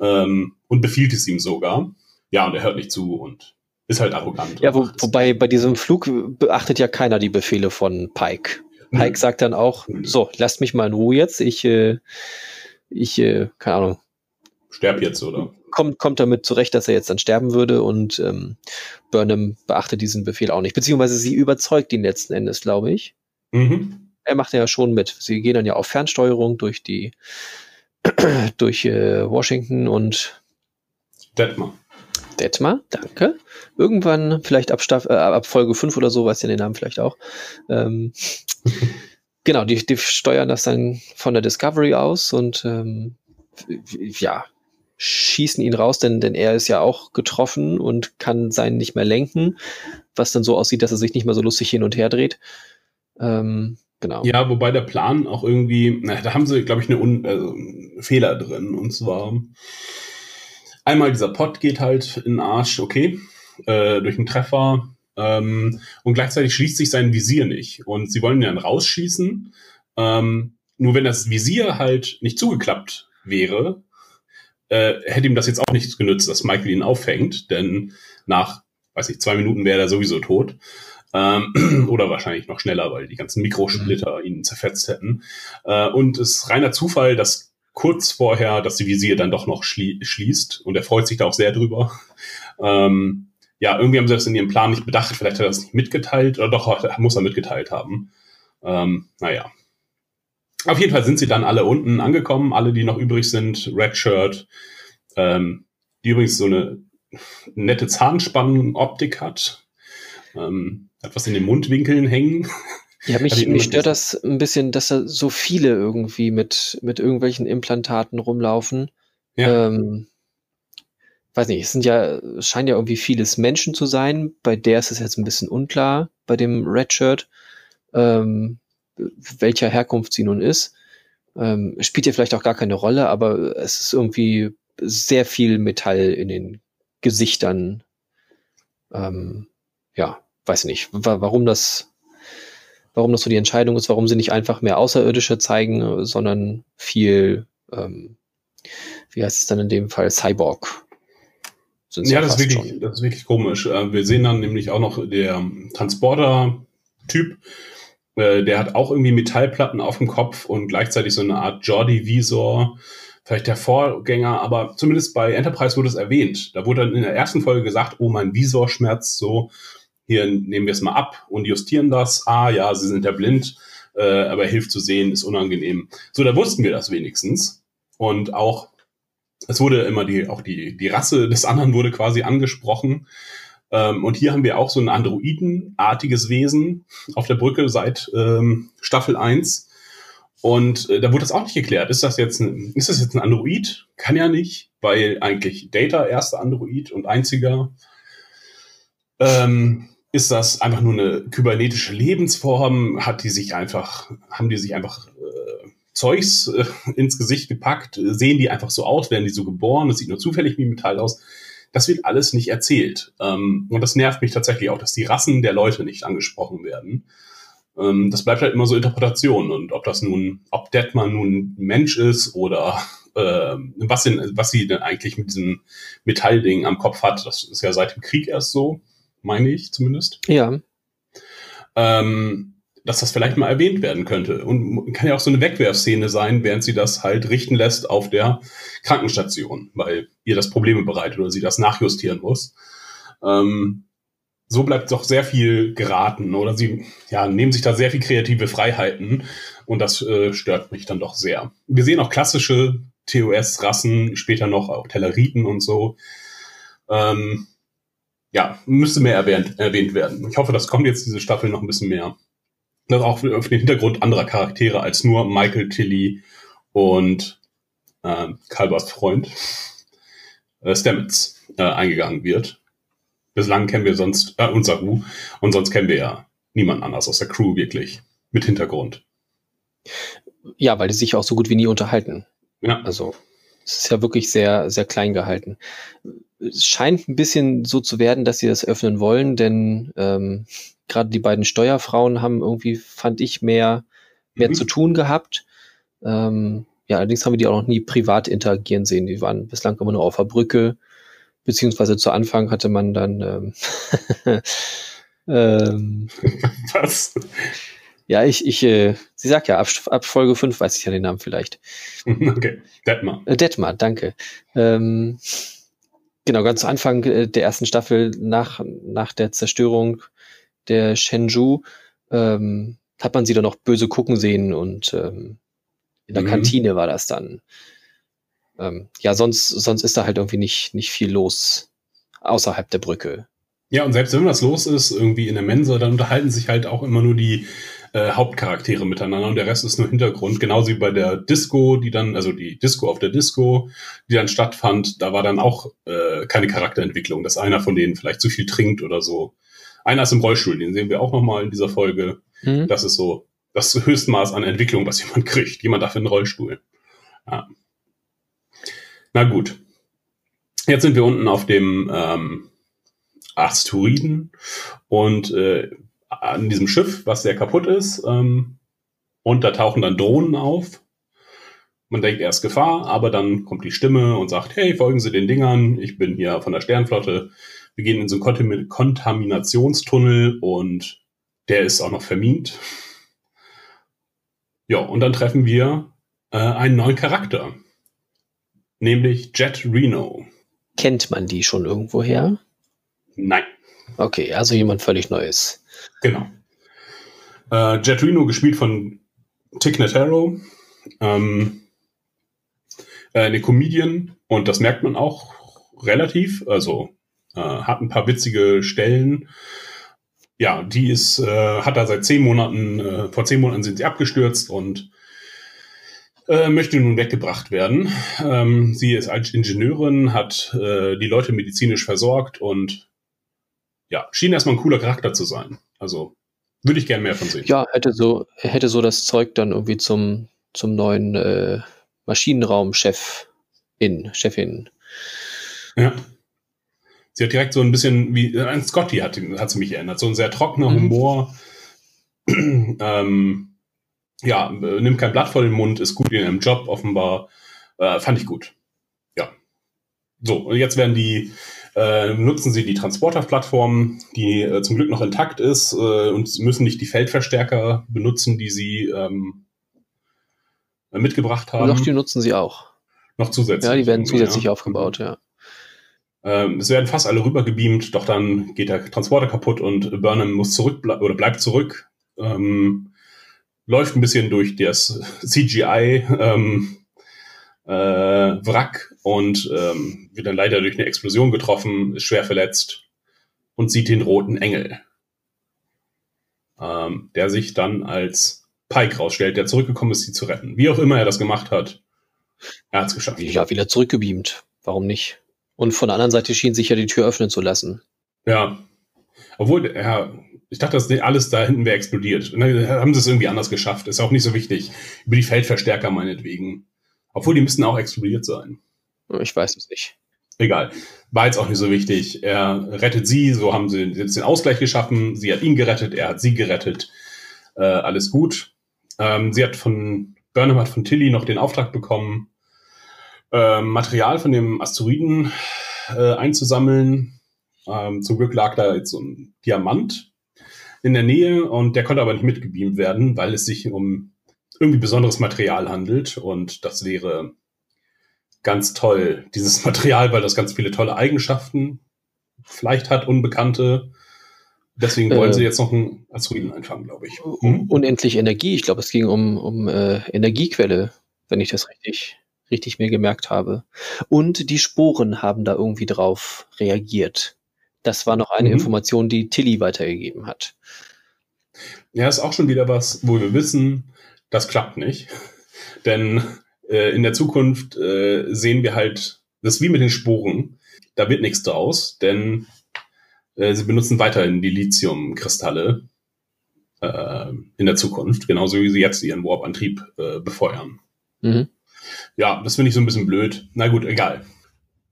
ähm, und befiehlt es ihm sogar. Ja, und er hört nicht zu und ist halt arrogant. Ja, wo, wobei bei diesem Flug beachtet ja keiner die Befehle von Pike. Pike mhm. sagt dann auch, mhm. so, lasst mich mal in Ruhe jetzt, ich, äh, ich, äh, keine Ahnung. Sterb jetzt, oder? kommt, kommt damit zurecht, dass er jetzt dann sterben würde und ähm, Burnham beachtet diesen Befehl auch nicht. Beziehungsweise sie überzeugt ihn letzten Endes, glaube ich. Mhm. Er macht ja schon mit. Sie gehen dann ja auf Fernsteuerung durch die durch äh, Washington und Detmar. Detmar, danke. Irgendwann, vielleicht ab, Staff, äh, ab Folge 5 oder so, weiß ja den Namen vielleicht auch. Ähm, genau, die, die steuern das dann von der Discovery aus und ähm, ja, schießen ihn raus, denn, denn er ist ja auch getroffen und kann seinen nicht mehr lenken, was dann so aussieht, dass er sich nicht mehr so lustig hin und her dreht. Ähm, genau. Ja, wobei der Plan auch irgendwie, na, da haben sie, glaube ich, eine Un also einen Fehler drin. Und zwar einmal dieser Pot geht halt in den Arsch, okay, äh, durch einen Treffer. Ähm, und gleichzeitig schließt sich sein Visier nicht. Und sie wollen ihn dann rausschießen. Ähm, nur wenn das Visier halt nicht zugeklappt wäre, äh, hätte ihm das jetzt auch nichts genützt, dass Michael ihn auffängt, denn nach, weiß ich, zwei Minuten wäre er sowieso tot. Ähm, oder wahrscheinlich noch schneller, weil die ganzen Mikrosplitter mhm. ihn zerfetzt hätten. Äh, und es ist reiner Zufall, dass kurz vorher das Visier dann doch noch schlie schließt. Und er freut sich da auch sehr drüber. Ähm, ja, irgendwie haben sie das in ihrem Plan nicht bedacht, vielleicht hat er das nicht mitgeteilt. Oder doch muss er mitgeteilt haben. Ähm, naja, auf jeden Fall sind sie dann alle unten angekommen, alle, die noch übrig sind, Redshirt, ähm, die übrigens so eine nette Zahnspannenoptik hat, ähm, hat was in den Mundwinkeln hängen. Ja, mich, mich stört das ein bisschen, dass da so viele irgendwie mit, mit irgendwelchen Implantaten rumlaufen. Ja. Ähm, weiß nicht, es sind ja, es scheinen ja irgendwie vieles Menschen zu sein. Bei der ist es jetzt ein bisschen unklar, bei dem Redshirt. Ähm, welcher Herkunft sie nun ist. Ähm, spielt ja vielleicht auch gar keine Rolle, aber es ist irgendwie sehr viel Metall in den Gesichtern. Ähm, ja, weiß nicht, warum das, warum das so die Entscheidung ist, warum sie nicht einfach mehr Außerirdische zeigen, sondern viel, ähm, wie heißt es dann in dem Fall, Cyborg. Ja, das ist, wirklich, das ist wirklich komisch. Äh, wir sehen dann nämlich auch noch der Transporter-Typ, äh, der hat auch irgendwie Metallplatten auf dem Kopf und gleichzeitig so eine Art Jordi-Visor, vielleicht der Vorgänger, aber zumindest bei Enterprise wurde es erwähnt. Da wurde dann in der ersten Folge gesagt, oh, mein Visor schmerzt so, hier nehmen wir es mal ab und justieren das. Ah, ja, sie sind ja blind, äh, aber hilft zu sehen, ist unangenehm. So, da wussten wir das wenigstens. Und auch, es wurde immer die, auch die, die Rasse des anderen wurde quasi angesprochen. Ähm, und hier haben wir auch so ein Androidenartiges Wesen auf der Brücke seit ähm, Staffel 1. Und äh, da wurde das auch nicht geklärt. Ist das jetzt ein, ist das jetzt ein Android? Kann ja nicht, weil eigentlich Data erster Android und einziger. Ähm, ist das einfach nur eine kybernetische Lebensform? Hat die sich einfach, haben die sich einfach äh, Zeugs äh, ins Gesicht gepackt? Sehen die einfach so aus? Werden die so geboren? Das sieht nur zufällig wie Metall aus. Das wird alles nicht erzählt. Ähm, und das nervt mich tatsächlich auch, dass die Rassen der Leute nicht angesprochen werden. Ähm, das bleibt halt immer so Interpretation. Und ob das nun, ob Detman nun Mensch ist oder äh, was, denn, was sie denn eigentlich mit diesem Metallding am Kopf hat, das ist ja seit dem Krieg erst so, meine ich zumindest. Ja. Ähm, dass das vielleicht mal erwähnt werden könnte. Und kann ja auch so eine Wegwerfszene sein, während sie das halt richten lässt auf der Krankenstation, weil ihr das Probleme bereitet oder sie das nachjustieren muss. Ähm, so bleibt doch sehr viel geraten oder sie ja, nehmen sich da sehr viel kreative Freiheiten und das äh, stört mich dann doch sehr. Wir sehen auch klassische TOS-Rassen, später noch auch Telleriten und so. Ähm, ja, müsste mehr erwähnt, erwähnt werden. Ich hoffe, das kommt jetzt diese Staffel noch ein bisschen mehr das auch auf den Hintergrund anderer Charaktere als nur Michael Tilly und äh, Kalbers Freund äh, Stamets äh, eingegangen wird. Bislang kennen wir sonst äh, unser Saru und sonst kennen wir ja niemand anders aus der Crew wirklich mit Hintergrund. Ja, weil die sich auch so gut wie nie unterhalten. Ja. Also es ist ja wirklich sehr, sehr klein gehalten. Es scheint ein bisschen so zu werden, dass sie das öffnen wollen, denn ähm, gerade die beiden Steuerfrauen haben irgendwie, fand ich, mehr, mehr mhm. zu tun gehabt. Ähm, ja, allerdings haben wir die auch noch nie privat interagieren sehen. Die waren bislang immer nur auf der Brücke, beziehungsweise zu Anfang hatte man dann ähm, ähm, Was? Ja, ich, ich, äh, sie sagt ja, ab, ab Folge 5 weiß ich ja den Namen vielleicht. Okay, Detmar. Äh, Detmar, danke. Ähm, genau, ganz zu Anfang äh, der ersten Staffel nach, nach der Zerstörung der Shenzhou ähm, hat man sie dann noch böse gucken sehen und ähm, in der mhm. Kantine war das dann. Ähm, ja, sonst, sonst ist da halt irgendwie nicht, nicht viel los außerhalb der Brücke. Ja, und selbst wenn was los ist, irgendwie in der Mensa, dann unterhalten sich halt auch immer nur die äh, Hauptcharaktere miteinander und der Rest ist nur Hintergrund. Genauso wie bei der Disco, die dann, also die Disco auf der Disco, die dann stattfand, da war dann auch äh, keine Charakterentwicklung, dass einer von denen vielleicht zu viel trinkt oder so. Einer ist im Rollstuhl, den sehen wir auch nochmal in dieser Folge. Mhm. Das ist so das Höchstmaß an Entwicklung, was jemand kriegt. Jemand darf in den Rollstuhl. Ja. Na gut. Jetzt sind wir unten auf dem ähm, Asteroiden und äh, an diesem Schiff, was sehr kaputt ist. Ähm, und da tauchen dann Drohnen auf. Man denkt erst Gefahr, aber dann kommt die Stimme und sagt, hey, folgen Sie den Dingern, ich bin hier von der Sternflotte, wir gehen in so einen Kontaminationstunnel und der ist auch noch vermint. Ja, und dann treffen wir äh, einen neuen Charakter, nämlich Jet Reno. Kennt man die schon irgendwoher? Nein. Okay, also jemand völlig Neues. Genau. Äh, Jet Reno gespielt von Tick Notaro. Ähm, äh, eine Comedian und das merkt man auch relativ. Also äh, hat ein paar witzige Stellen. Ja, die ist, äh, hat da seit zehn Monaten, äh, vor zehn Monaten sind sie abgestürzt und äh, möchte nun weggebracht werden. Ähm, sie ist als Ingenieurin, hat äh, die Leute medizinisch versorgt und ja, schien erstmal ein cooler Charakter zu sein. Also würde ich gerne mehr von sehen. Ja, hätte so, hätte so das Zeug dann irgendwie zum, zum neuen äh, Maschinenraumchef in, Chefin. Ja. Sie hat direkt so ein bisschen wie an Scotty hat, hat sie mich erinnert. So ein sehr trockener mhm. Humor. ähm, ja, nimmt kein Blatt vor den Mund, ist gut in ihrem Job offenbar. Äh, fand ich gut. Ja. So, und jetzt werden die, äh, nutzen sie die Transporter-Plattform, die äh, zum Glück noch intakt ist äh, und müssen nicht die Feldverstärker benutzen, die sie ähm, mitgebracht haben. Doch, die nutzen sie auch. noch zusätzlich. Ja, die werden zusätzlich ja. aufgebaut, ja. Ähm, es werden fast alle rübergebeamt, doch dann geht der Transporter kaputt und Burnham muss zurück oder bleibt zurück. Ähm, läuft ein bisschen durch das CGI ähm, äh, Wrack und ähm, wird dann leider durch eine Explosion getroffen, ist schwer verletzt und sieht den roten Engel, ähm, der sich dann als Pike rausstellt, der zurückgekommen ist, sie zu retten. Wie auch immer er das gemacht hat, er hat es geschafft. Ja, wieder zurückgebeamt. Warum nicht? Und von der anderen Seite schien sich ja die Tür öffnen zu lassen. Ja. Obwohl, ja, ich dachte, dass alles da hinten wäre explodiert. Und dann haben sie es irgendwie anders geschafft. Ist auch nicht so wichtig. Über die Feldverstärker meinetwegen. Obwohl, die müssten auch explodiert sein. Ich weiß es nicht. Egal. War jetzt auch nicht so wichtig. Er rettet sie, so haben sie jetzt den Ausgleich geschaffen. Sie hat ihn gerettet, er hat sie gerettet. Äh, alles gut. Ähm, sie hat von, Burnham hat von Tilly noch den Auftrag bekommen, ähm, Material von dem Asteroiden äh, einzusammeln. Ähm, zum Glück lag da jetzt so ein Diamant in der Nähe und der konnte aber nicht mitgebeamt werden, weil es sich um irgendwie besonderes Material handelt und das wäre ganz toll, dieses Material, weil das ganz viele tolle Eigenschaften vielleicht hat, unbekannte. Deswegen wollen Äh. sie jetzt noch einen Asteroiden einfangen, glaube ich. Um, unendlich Energie. Ich glaube, es ging um, um äh, Energiequelle, wenn ich das richtig, richtig mir gemerkt habe. Und die Sporen haben da irgendwie drauf reagiert. Das war noch eine Mhm. Information, die Tilly weitergegeben hat. Ja, ist auch schon wieder was, wo wir wissen, das klappt nicht. Denn in der Zukunft äh, sehen wir halt, das ist wie mit den Sporen. Da wird nichts draus, denn äh, sie benutzen weiterhin die Lithiumkristalle äh, in der Zukunft, genauso wie sie jetzt ihren Warp-Antrieb äh, befeuern. Mhm. Ja, das finde ich so ein bisschen blöd. Na gut, egal.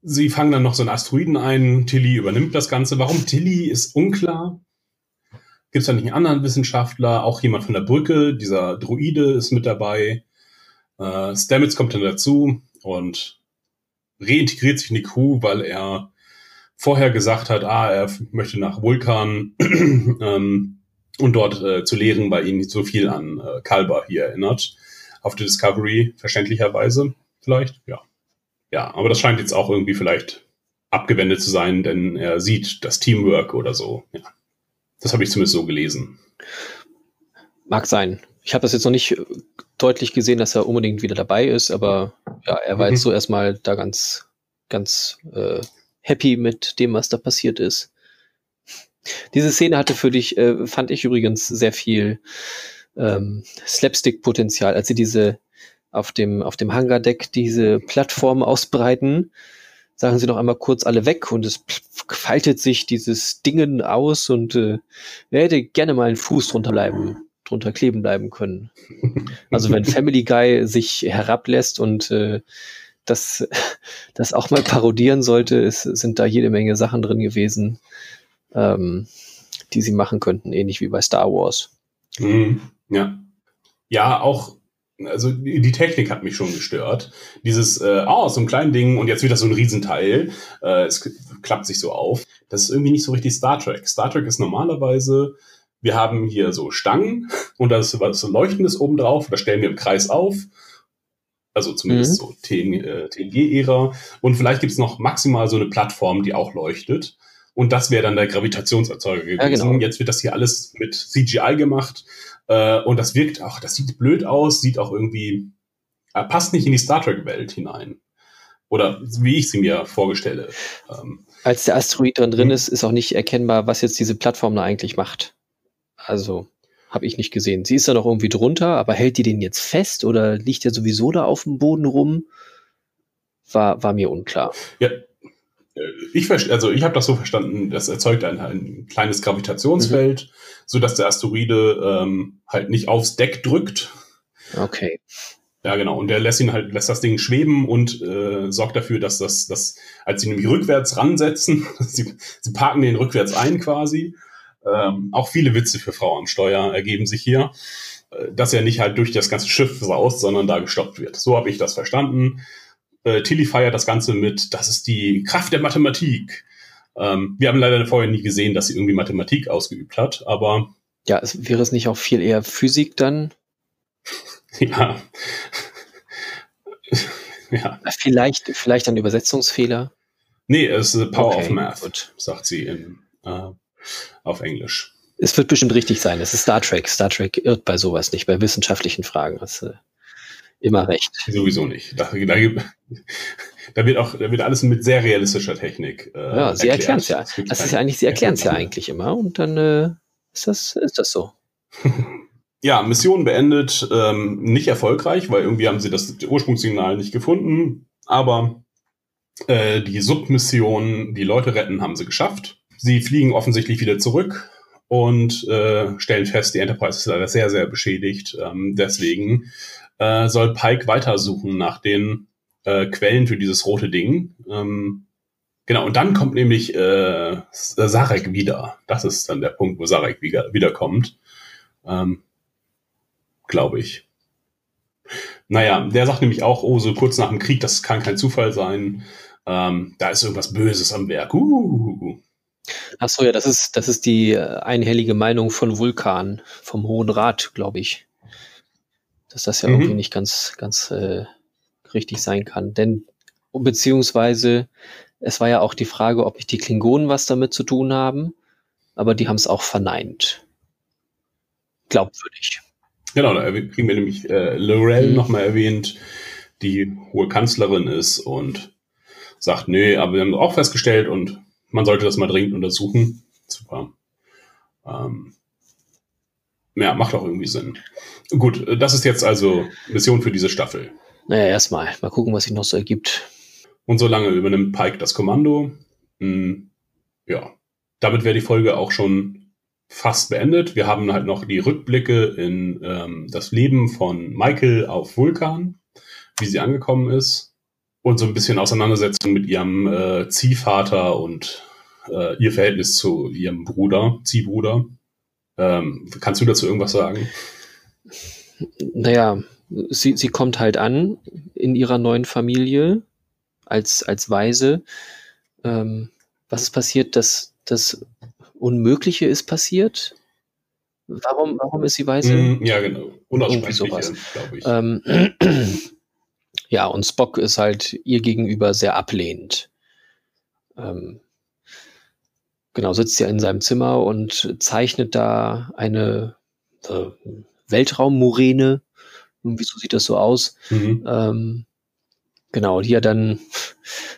Sie fangen dann noch so einen Asteroiden ein. Tilly übernimmt das Ganze. Warum Tilly ist unklar. Gibt es da nicht einen anderen Wissenschaftler? Auch jemand von der Brücke. Dieser Druide ist mit dabei. Äh, Stamets kommt dann dazu und reintegriert sich in die Crew, weil er vorher gesagt hat, ah, er möchte nach Vulkan ähm, und dort äh, zu lehren, weil ihn nicht so viel an äh, Kalber hier erinnert auf die Discovery, verständlicherweise vielleicht, ja. Ja, aber das scheint jetzt auch irgendwie vielleicht abgewendet zu sein, denn er sieht das Teamwork oder so. Ja. Das habe ich zumindest so gelesen. Mag sein. Ich habe das jetzt noch nicht äh, deutlich gesehen, dass er unbedingt wieder dabei ist, aber ja, er war Mhm. jetzt so erstmal da ganz, ganz äh, happy mit dem, was da passiert ist. Diese Szene hatte für dich, äh, fand ich übrigens sehr viel ähm, Slapstick-Potenzial, als sie diese auf dem, auf dem Hangardeck diese Plattform ausbreiten, sagen sie noch einmal kurz alle weg und es faltet sich dieses Dingen aus und äh, er hätte gerne mal einen Fuß drunter bleiben, drunter kleben bleiben können. Also wenn Family Guy sich herablässt und äh, das, das auch mal parodieren sollte, es sind da jede Menge Sachen drin gewesen, ähm, die sie machen könnten, ähnlich wie bei Star Wars. Mhm. Ja. Ja, auch, also die Technik hat mich schon gestört. Dieses, äh, oh, so ein kleines Ding und jetzt wieder so ein Riesenteil. Äh, es klappt sich so auf. Das ist irgendwie nicht so richtig Star Trek. Star Trek ist normalerweise, wir haben hier so Stangen und da ist was so Leuchtendes oben drauf, das stellen wir im Kreis auf. Also zumindest Mhm. so TN, äh, TNG-Ära. Und vielleicht gibt's noch maximal so eine Plattform, die auch leuchtet. Und das wäre dann der Gravitationserzeuger gewesen. genau. Jetzt wird das hier alles mit CGI gemacht. Äh, und das wirkt auch, das sieht blöd aus, sieht auch irgendwie, äh, passt nicht in die Star Trek-Welt hinein. Oder wie ich sie mir vorgestelle. Ähm, Als der Asteroid drin drin Mhm. ist, ist auch nicht erkennbar, was jetzt diese Plattform da eigentlich macht. Also habe ich nicht gesehen. Sie ist da noch irgendwie drunter, aber hält die den jetzt fest oder liegt der sowieso da auf dem Boden rum? War, war mir unklar. ja, äh, ich also ich habe das so verstanden, das erzeugt ein, ein kleines Gravitationsfeld, so dass der Asteroide ähm, halt nicht aufs Deck drückt. Okay. Ja, genau. Und der lässt ihn halt, lässt das Ding schweben und äh, sorgt dafür, dass das, das, als sie nämlich rückwärts ransetzen, sie, sie parken den rückwärts ein quasi. Ähm, auch viele Witze für Frau am Steuer ergeben sich hier, äh, dass er nicht halt durch das ganze Schiff saust, sondern da gestoppt wird. So habe ich das verstanden. Äh, Tilly feiert das Ganze mit, das ist die Kraft der Mathematik. Ähm, wir haben leider vorher nie gesehen, dass sie irgendwie Mathematik ausgeübt hat, aber Ja, es, wäre es nicht auch viel eher Physik dann? Ja. Ja. Vielleicht, vielleicht ein Übersetzungsfehler. Nee, es ist Power Okay, of Math, gut. sagt sie in, äh, auf Englisch. Es wird bestimmt richtig sein. Es ist Star Trek. Star Trek irrt bei sowas nicht, bei wissenschaftlichen Fragen. Das ist äh, immer recht. Sowieso nicht. Da, da, da wird auch, da wird alles mit sehr realistischer Technik. Äh, Ja, sie erklären es ja. Das ist ja eigentlich, sie erklären es ja eigentlich immer und dann äh, ist das, ist das so. Ja, Mission beendet, ähm, nicht erfolgreich, weil irgendwie haben sie das Ursprungssignal nicht gefunden. Aber äh, die Submission, die Leute retten, haben sie geschafft. Sie fliegen offensichtlich wieder zurück und äh, stellen fest, die Enterprise ist leider sehr, sehr beschädigt. Ähm, deswegen äh, soll Pike weitersuchen nach den äh, Quellen für dieses rote Ding. Ähm, genau, und dann kommt nämlich äh, Sarek wieder. Das ist dann der Punkt, wo Sarek wieder, wiederkommt. Ähm, Glaube ich. Naja, der sagt nämlich auch, oh, so kurz nach dem Krieg, das kann kein Zufall sein. Ähm, da ist irgendwas Böses am Werk. Uh. Ach so, ja, das ist, das ist die äh, einhellige Meinung von Vulkan, vom Hohen Rat, glaube ich. Dass das ja Mhm. irgendwie nicht ganz, ganz äh, richtig sein kann. Denn, beziehungsweise, es war ja auch die Frage, ob nicht die Klingonen was damit zu tun haben, aber die haben es auch verneint. Glaubwürdig. Genau, da kriegen wir nämlich äh, Lorel Mhm. nochmal erwähnt, die hohe Kanzlerin ist und sagt, nee, aber wir haben auch festgestellt und man sollte das mal dringend untersuchen. Super. Ähm, ja, macht auch irgendwie Sinn. Gut, das ist jetzt also Mission für diese Staffel. Naja, erstmal. Mal gucken, was sich noch so ergibt. Und so lange übernimmt Pike das Kommando. Hm, ja, damit wäre die Folge auch schon fast beendet. Wir haben halt noch die Rückblicke in ähm, das Leben von Michael auf Vulkan, wie sie angekommen ist. Und so ein bisschen Auseinandersetzung mit ihrem äh, Ziehvater und äh, ihr Verhältnis zu ihrem Bruder, Ziehbruder. Ähm, kannst du dazu irgendwas sagen? Naja, sie, sie kommt halt an in ihrer neuen Familie als, als Weise. Ähm, was ist passiert? Das, das Unmögliche ist passiert. Warum, warum ist sie Weise? Mm, ja, genau. Unaussprechliche, glaube ich. Ähm, ja, und Spock ist halt ihr gegenüber sehr ablehnend. Ähm, genau, sitzt ja in seinem Zimmer und zeichnet da eine äh, Weltraummoräne. Irgendwie so sieht das so aus. Mhm. Ähm, genau, die er dann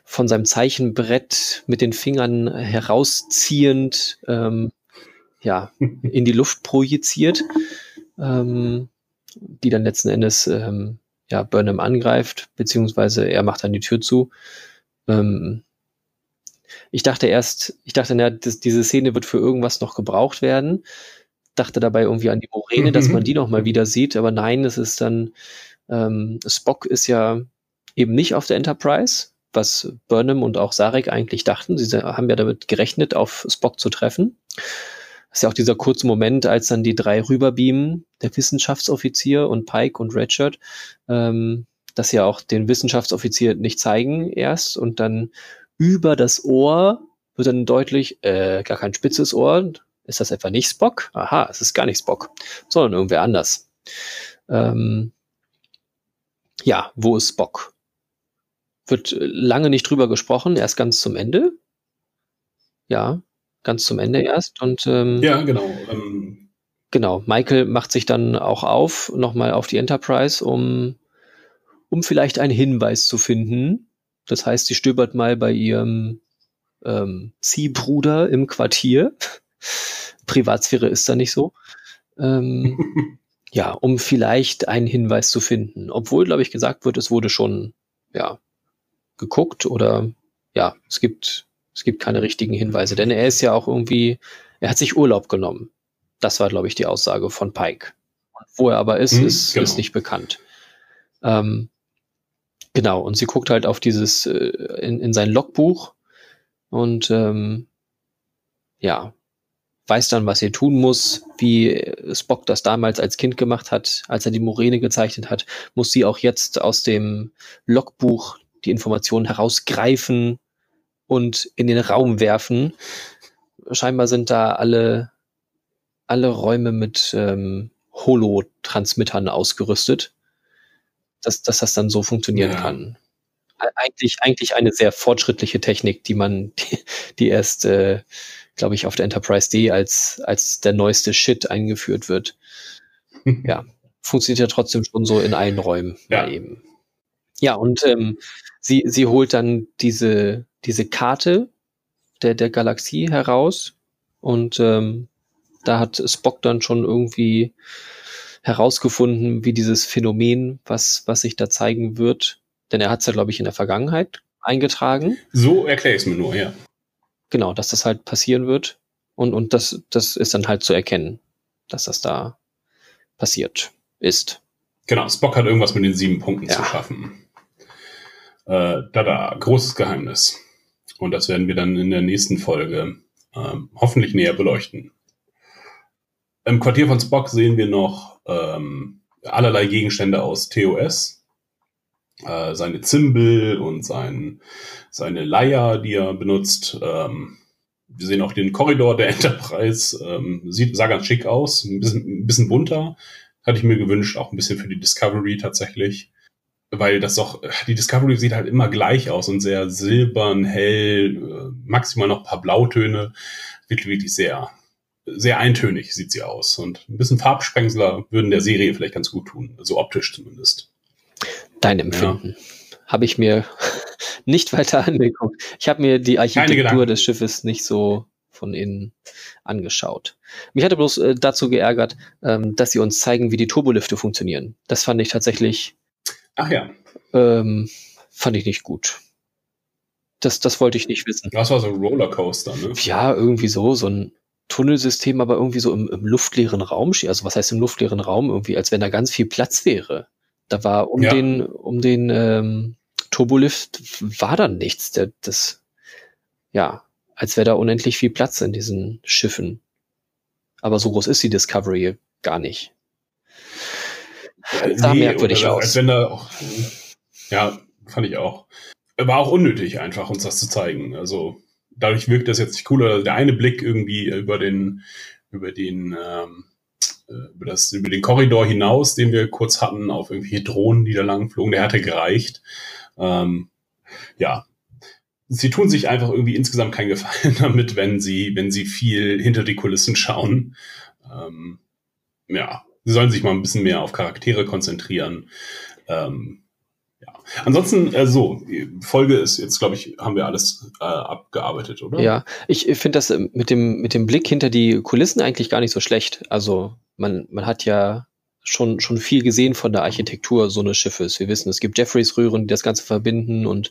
von seinem Zeichenbrett mit den Fingern herausziehend ähm, ja, in die Luft projiziert, ähm, die dann letzten Endes ähm, ja, Burnham angreift, beziehungsweise er macht dann die Tür zu. Ähm, ich dachte erst, ich dachte, na, das, diese Szene wird für irgendwas noch gebraucht werden. Dachte dabei irgendwie an die Moräne, dass man die noch mal wieder sieht, aber nein, es ist dann, ähm, Spock ist ja eben nicht auf der Enterprise, was Burnham und auch Sarek eigentlich dachten. Sie haben ja damit gerechnet, auf Spock zu treffen. Ist ja auch dieser kurze Moment, als dann die drei rüberbeamen, der Wissenschaftsoffizier und Pike und Redshirt, ähm, dass sie ja auch den Wissenschaftsoffizier nicht zeigen erst und dann über das Ohr wird dann deutlich, äh, gar kein spitzes Ohr. Ist das etwa nicht Spock? Aha, es ist gar nicht Spock, sondern irgendwer anders. Ähm, ja, wo ist Spock? Wird äh, lange nicht drüber gesprochen, erst ganz zum Ende. Ja, ganz zum Ende erst. Und ähm, Ja, genau. Ähm, genau, Michael macht sich dann auch auf, nochmal auf die Enterprise, um, um vielleicht einen Hinweis zu finden. Das heißt, sie stöbert mal bei ihrem ähm, Ziehbruder im Quartier. Privatsphäre ist da nicht so. Ähm, ja, um vielleicht einen Hinweis zu finden. Obwohl, glaube ich, gesagt wird, es wurde schon, ja, geguckt oder ja, es gibt, es gibt keine richtigen Hinweise, denn er ist ja auch irgendwie, er hat sich Urlaub genommen. Das war, glaube ich, die Aussage von Pike. Wo er aber ist, Mhm, ist, genau. ist nicht bekannt. Ähm, genau, und sie guckt halt auf dieses, äh, in, in sein Logbuch und ähm, ja, weiß dann, was sie tun muss, wie Spock das damals als Kind gemacht hat, als er die Moräne gezeichnet hat, muss sie auch jetzt aus dem Logbuch die Informationen herausgreifen und in den Raum werfen. Scheinbar sind da alle, alle Räume mit ähm, Holo-Transmittern ausgerüstet, dass, dass das dann so funktionieren Ja. kann. eigentlich, eigentlich eine sehr fortschrittliche Technik, die man, die, die erst, äh, glaube ich, auf der Enterprise D als, als der neueste Shit eingeführt wird. ja, funktioniert ja trotzdem schon so in allen Räumen. Ja. Eben. Ja, und ähm, sie, sie holt dann diese, diese Karte der, der Galaxie heraus und ähm, da hat Spock dann schon irgendwie herausgefunden, wie dieses Phänomen, was, was sich da zeigen wird, denn er hat es ja, glaube ich, in der Vergangenheit eingetragen. So erkläre ich es mir nur, ja. Genau, dass das halt passieren wird. Und, und das, das ist dann halt zu erkennen, dass das da passiert ist. Genau, Spock hat irgendwas mit den sieben Punkten Ja. zu schaffen. Äh, da, da, großes Geheimnis. Und das werden wir dann in der nächsten Folge ähm, hoffentlich näher beleuchten. Im Quartier von Spock sehen wir noch ähm, allerlei Gegenstände aus TOS. Äh, seine Zimbel und sein, seine Leier, die er benutzt. Ähm, wir sehen auch den Korridor der Enterprise. Ähm, sieht, sah ganz schick aus, ein bisschen, ein bisschen bunter. Hatte ich mir gewünscht, auch ein bisschen für die Discovery tatsächlich. Weil das doch, die Discovery sieht halt immer gleich aus und sehr silbern, hell, äh, maximal noch ein paar Blautöne. Wirklich, wirklich sehr, sehr eintönig sieht sie aus. Und ein bisschen Farbsprengsler würden der Serie vielleicht ganz gut tun. So optisch zumindest. Dein Empfinden. Habe ich mir nicht weiter angeguckt. Ich habe mir die Architektur des Schiffes nicht so von innen angeschaut. Mich hatte bloß äh, dazu geärgert, ähm, dass sie uns zeigen, wie die Turbolifte funktionieren. Das fand ich tatsächlich, Ach ja, ähm, fand ich nicht gut. Das, das wollte ich nicht wissen. das war so ein Rollercoaster, ne? Ja, irgendwie so, so ein Tunnelsystem, aber irgendwie so im, im luftleeren Raum. Also was heißt im luftleeren Raum? Irgendwie, als wenn da ganz viel Platz wäre. Da war um Ja. den, um den ähm, Turbolift war dann nichts. Der, das, ja, als wäre da unendlich viel Platz in diesen Schiffen. Aber so groß ist die Discovery gar nicht. Sah merkwürdig oder aus. Als wenn da auch, ja, fand ich auch. War auch unnötig einfach, uns das zu zeigen. Also dadurch wirkt das jetzt nicht cooler. Also Der eine Blick irgendwie über den, über den, ähm, äh, über das, über den Korridor hinaus, den wir kurz hatten, auf irgendwelche Drohnen, die da lang flogen, der hatte gereicht. Ähm, ja. Sie tun sich einfach irgendwie insgesamt keinen Gefallen damit, wenn sie, wenn sie viel hinter die Kulissen schauen. Ähm, ja, sie sollen sich mal ein bisschen mehr auf Charaktere konzentrieren. Ähm, ja. Ansonsten, äh, so, Folge ist jetzt, glaube ich, haben wir alles äh, abgearbeitet, oder? Ja, ich finde das ähm, mit dem, mit dem Blick hinter die Kulissen eigentlich gar nicht so schlecht. Also man, man hat ja schon, schon viel gesehen von der Architektur so eines Schiffes. Wir wissen, es gibt Jeffreys-Röhren, die das Ganze verbinden und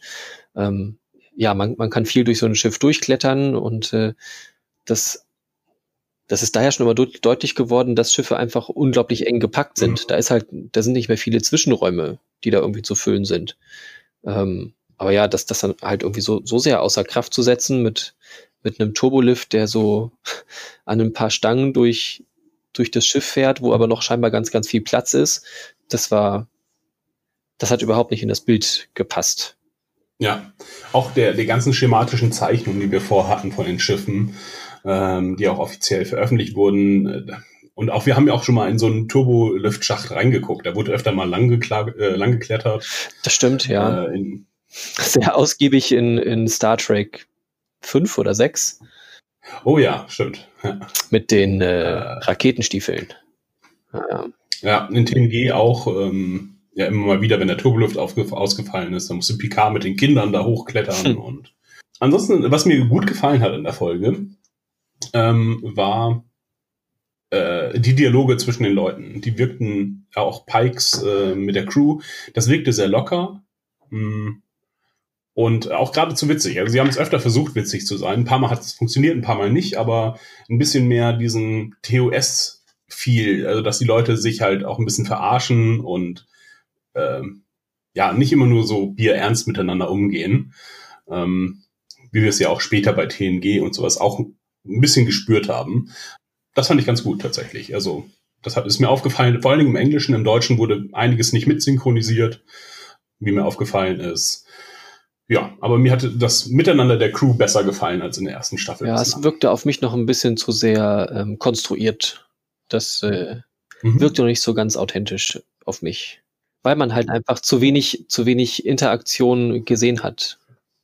ähm, ja, man, man kann viel durch so ein Schiff durchklettern und äh, das, das ist daher schon immer deut- deutlich geworden, dass Schiffe einfach unglaublich eng gepackt sind. Mhm. Da ist halt, da sind nicht mehr viele Zwischenräume, die da irgendwie zu füllen sind. Ähm, aber ja, das, das dann halt irgendwie so, so sehr außer Kraft zu setzen mit, mit einem Turbolift, der so an ein paar Stangen durch, durch das Schiff fährt, wo aber noch scheinbar ganz, ganz viel Platz ist, das war, das hat überhaupt nicht in das Bild gepasst. Ja, auch der, der ganzen schematischen Zeichnungen, die wir vorhatten von den Schiffen, ähm, die auch offiziell veröffentlicht wurden. Und auch wir haben ja auch schon mal in so einen Turboliftschacht reingeguckt. Da wurde öfter mal lang, äh, lang geklettert. Das stimmt, ja. Äh, in, Sehr ausgiebig in, in Star Trek 5 oder 6 oh ja, stimmt. Ja. mit den äh, Äh. Raketenstiefeln. Ja, Ja, in TNG auch, ähm, ja, immer mal wieder, wenn der Turbolift aufge ausgefallen ist, dann musste Picard mit den Kindern da hochklettern Hm. und ansonsten, was mir gut gefallen hat in der Folge, ähm, war äh, die Dialoge zwischen den Leuten. Die wirkten auch Pikes äh, mit der Crew. Das wirkte sehr locker. Mm. Und auch geradezu witzig. Also sie haben es öfter versucht, witzig zu sein. Ein paar Mal hat es funktioniert, ein paar Mal nicht, aber ein bisschen mehr diesen TOS viel, also dass die Leute sich halt auch ein bisschen verarschen und ähm, ja, nicht immer nur so bierernst miteinander umgehen, ähm, wie wir es ja auch später bei TNG und sowas auch ein bisschen gespürt haben. Das fand ich ganz gut tatsächlich. Also das hat, ist mir aufgefallen, vor allen Dingen im Englischen, im Deutschen wurde einiges nicht mitsynchronisiert, wie mir aufgefallen ist. Ja, aber mir hatte das Miteinander der Crew besser gefallen als in der ersten Staffel. ja es wirkte auf mich noch ein bisschen zu sehr ähm, konstruiert. Das äh, Mhm. wirkte noch nicht so ganz authentisch auf mich. weil man halt einfach zu wenig, zu wenig Interaktion gesehen hat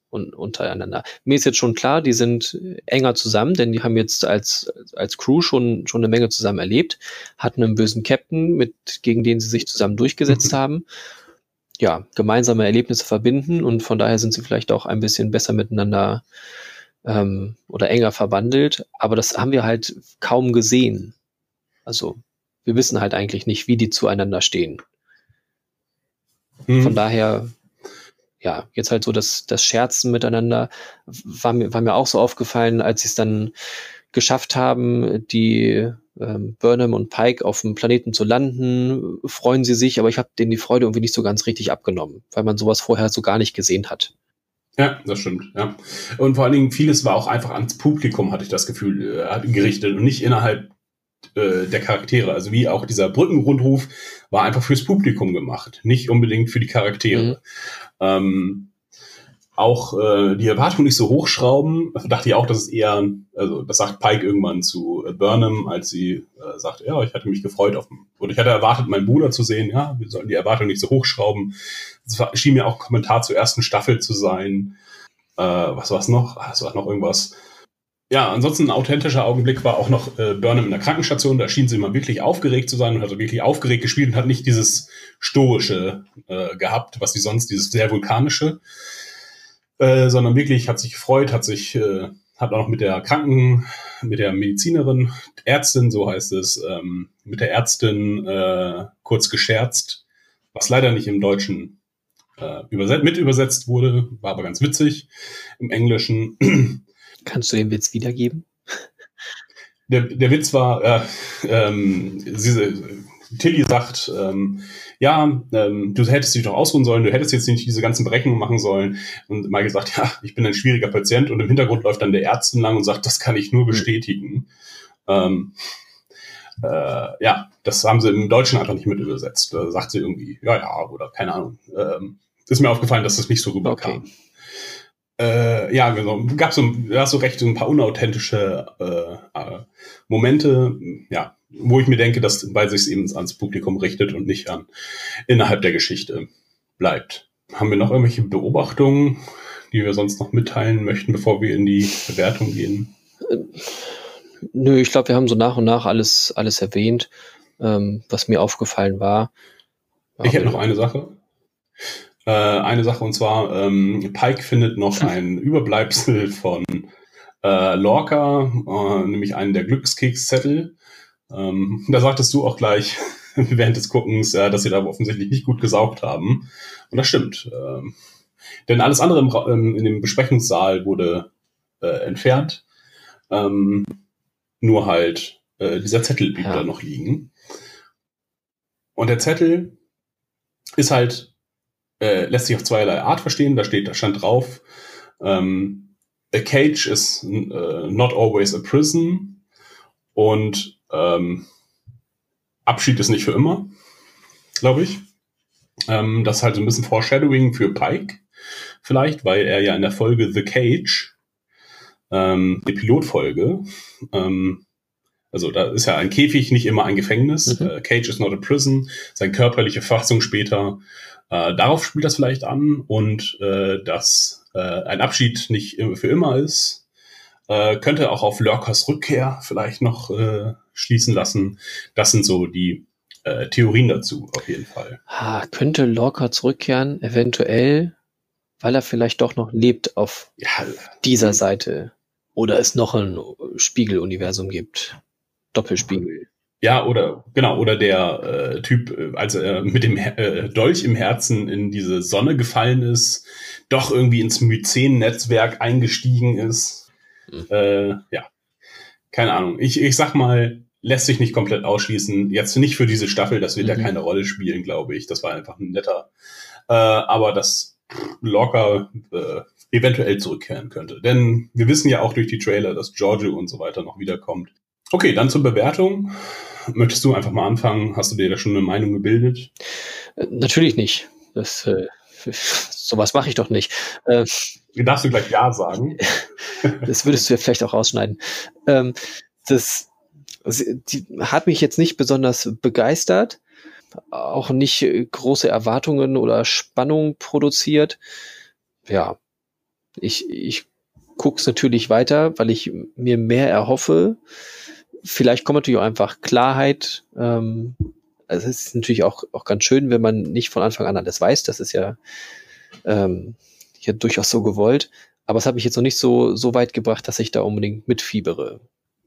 und untereinander. Mir ist jetzt schon klar, die sind enger zusammen, denn die haben jetzt als, als Crew schon, schon eine Menge zusammen erlebt, hatten einen bösen Captain, mit, gegen den sie sich zusammen durchgesetzt mhm. haben. Ja, gemeinsame Erlebnisse verbinden und von daher sind sie vielleicht auch ein bisschen besser miteinander ähm, oder enger verwandelt. Aber das haben wir halt kaum gesehen. Also wir wissen halt eigentlich nicht, wie die zueinander stehen. Mhm. Von daher ja, jetzt halt so das, das Scherzen miteinander war mir, war mir auch so aufgefallen, als sie es dann geschafft haben, die ähm, Burnham und Pike auf dem Planeten zu landen, freuen sie sich, aber ich habe denen die Freude irgendwie nicht so ganz richtig abgenommen, weil man sowas vorher so gar nicht gesehen hat. Ja, das stimmt, ja. Und vor allen Dingen vieles war auch einfach ans Publikum, hatte ich das Gefühl, äh, gerichtet und nicht innerhalb äh, der Charaktere. Also wie auch dieser Brückenrundruf war einfach fürs Publikum gemacht, nicht unbedingt für die Charaktere. Mhm. Ähm, auch äh, die Erwartung nicht so hochschrauben. Dachte ich auch, dass es eher, also das sagt Pike irgendwann zu äh, Burnham, als sie äh, sagt, ja, ich hatte mich gefreut auf, oder ich hatte erwartet, meinen Bruder zu sehen. Ja, wir sollen die Erwartung nicht so hochschrauben. Das schien mir auch ein Kommentar zur ersten Staffel zu sein. Äh, was war es noch? Ah, es war noch irgendwas ja, ansonsten ein authentischer Augenblick war auch noch äh, Burnham in der Krankenstation. Da schien sie mal wirklich aufgeregt zu sein und hat wirklich aufgeregt gespielt und hat nicht dieses stoische äh, gehabt, was sie sonst, dieses sehr vulkanische, äh, sondern wirklich hat sich gefreut, hat sich, äh, hat auch noch mit der Kranken, mit der Medizinerin, Ärztin, so heißt es, ähm, mit der Ärztin äh, kurz gescherzt, was leider nicht im Deutschen äh, überset mit übersetzt wurde, war aber ganz witzig im Englischen. Kannst du den Witz wiedergeben? Der, der Witz war, äh, ähm, sie, Tilly sagt, ähm, ja, ähm, du hättest dich doch ausruhen sollen, du hättest jetzt nicht diese ganzen Berechnungen machen sollen. Und Michael sagt, ja, ich bin ein schwieriger Patient und im Hintergrund läuft dann der Ärztin lang und sagt, das kann ich nur hm. bestätigen. Mhm. Ähm, äh, ja, das haben sie im Deutschen einfach nicht mit übersetzt. Da sagt sie irgendwie, ja, ja, oder keine Ahnung. Ähm, ist mir aufgefallen, dass das nicht so rüberkam. Okay. Äh, ja, genau. Gab so, du hast so recht, so ein paar unauthentische äh, äh, Momente, ja, wo ich mir denke, dass, weil sich es eben ans Publikum richtet und nicht an innerhalb der Geschichte bleibt. Haben wir noch irgendwelche Beobachtungen, die wir sonst noch mitteilen möchten, bevor wir in die Bewertung gehen? Äh, nö, ich glaube, wir haben so nach und nach alles, alles erwähnt, ähm, was mir aufgefallen war. Ich hätte noch eine Sache. Äh, eine Sache und zwar, ähm, Pike findet noch ein Überbleibsel von äh, Lorca, äh, nämlich einen der Glückskekszettel. Ähm, da sagtest du auch gleich während des Guckens, äh, dass sie da offensichtlich nicht gut gesaugt haben. Und das stimmt. Ähm, denn alles andere im, ähm, in dem Besprechungssaal wurde äh, entfernt. Ähm, nur halt äh, dieser Zettel blieb ja. da noch liegen. Und der Zettel ist halt äh, lässt sich auf zweierlei Art verstehen. Da steht, da stand drauf, ähm, a cage is uh, not always a prison und ähm, Abschied ist nicht für immer, glaube ich. Ähm, das ist halt so ein bisschen Foreshadowing für Pike, vielleicht, weil er ja in der Folge The Cage, ähm, die Pilotfolge, ähm, also da ist ja ein Käfig nicht immer ein Gefängnis. Mhm. Uh, Cage is not a prison. Seine körperliche Fassung später äh, darauf spielt das vielleicht an und äh, dass äh, ein Abschied nicht für immer ist, äh, könnte auch auf Lurkers Rückkehr vielleicht noch äh, schließen lassen. Das sind so die äh, Theorien dazu, auf jeden Fall. Ha, könnte Lorca zurückkehren, eventuell, weil er vielleicht doch noch lebt auf ja, dieser Seite. Oder es noch ein Spiegeluniversum gibt. Doppelspiegel. Ja, oder genau, oder der äh, Typ, äh, als er mit dem äh, Dolch im Herzen in diese Sonne gefallen ist, doch irgendwie ins Myzen-Netzwerk eingestiegen ist. Mhm. Äh, ja, keine Ahnung. Ich, ich sag mal, lässt sich nicht komplett ausschließen. Jetzt nicht für diese Staffel, das wird mhm. ja keine Rolle spielen, glaube ich. Das war einfach ein netter. Äh, aber das locker äh, eventuell zurückkehren könnte. Denn wir wissen ja auch durch die Trailer, dass Giorgio und so weiter noch wiederkommt. Okay, dann zur Bewertung. Möchtest du einfach mal anfangen? Hast du dir da schon eine Meinung gebildet? Äh, natürlich nicht. Das, äh, sowas mache ich doch nicht. Äh, Darfst du gleich Ja sagen? das würdest du ja vielleicht auch rausschneiden. Ähm, das, die, hat mich jetzt nicht besonders begeistert. auch nicht äh, große Erwartungen oder Spannung produziert. Ja, ich, ich gucke es natürlich weiter, weil ich mir mehr erhoffe. Vielleicht kommt natürlich auch einfach Klarheit. Ähm, also es ist natürlich auch, auch ganz schön, wenn man nicht von Anfang an alles weiß. Das ist ja, ähm, ja durchaus so gewollt. Aber es hat mich jetzt noch nicht so, so weit gebracht, dass ich da unbedingt mitfiebere.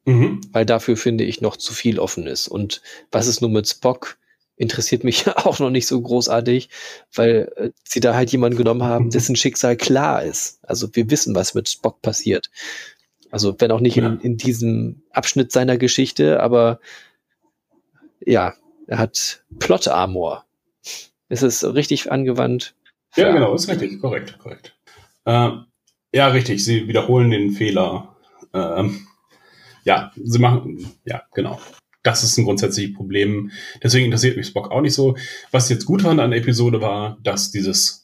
Mhm. Weil dafür finde ich noch zu viel offen ist. Und was ist nun mit Spock? interessiert mich auch noch nicht so großartig, weil äh, sie da halt jemanden genommen haben, dessen Schicksal klar ist. Also wir wissen, was mit Spock passiert. Also wenn auch nicht ja. in, in diesem Abschnitt seiner Geschichte, aber ja, er hat Plot Armor. Ist es richtig angewandt? Ja, genau, ist richtig, korrekt, korrekt. Äh, ja, richtig, sie wiederholen den Fehler. Ähm, ja, sie machen, ja, genau das ist ein grundsätzliches Problem. Deswegen interessiert mich Spock auch nicht so. Was jetzt gut fand an der Episode war, dass dieses,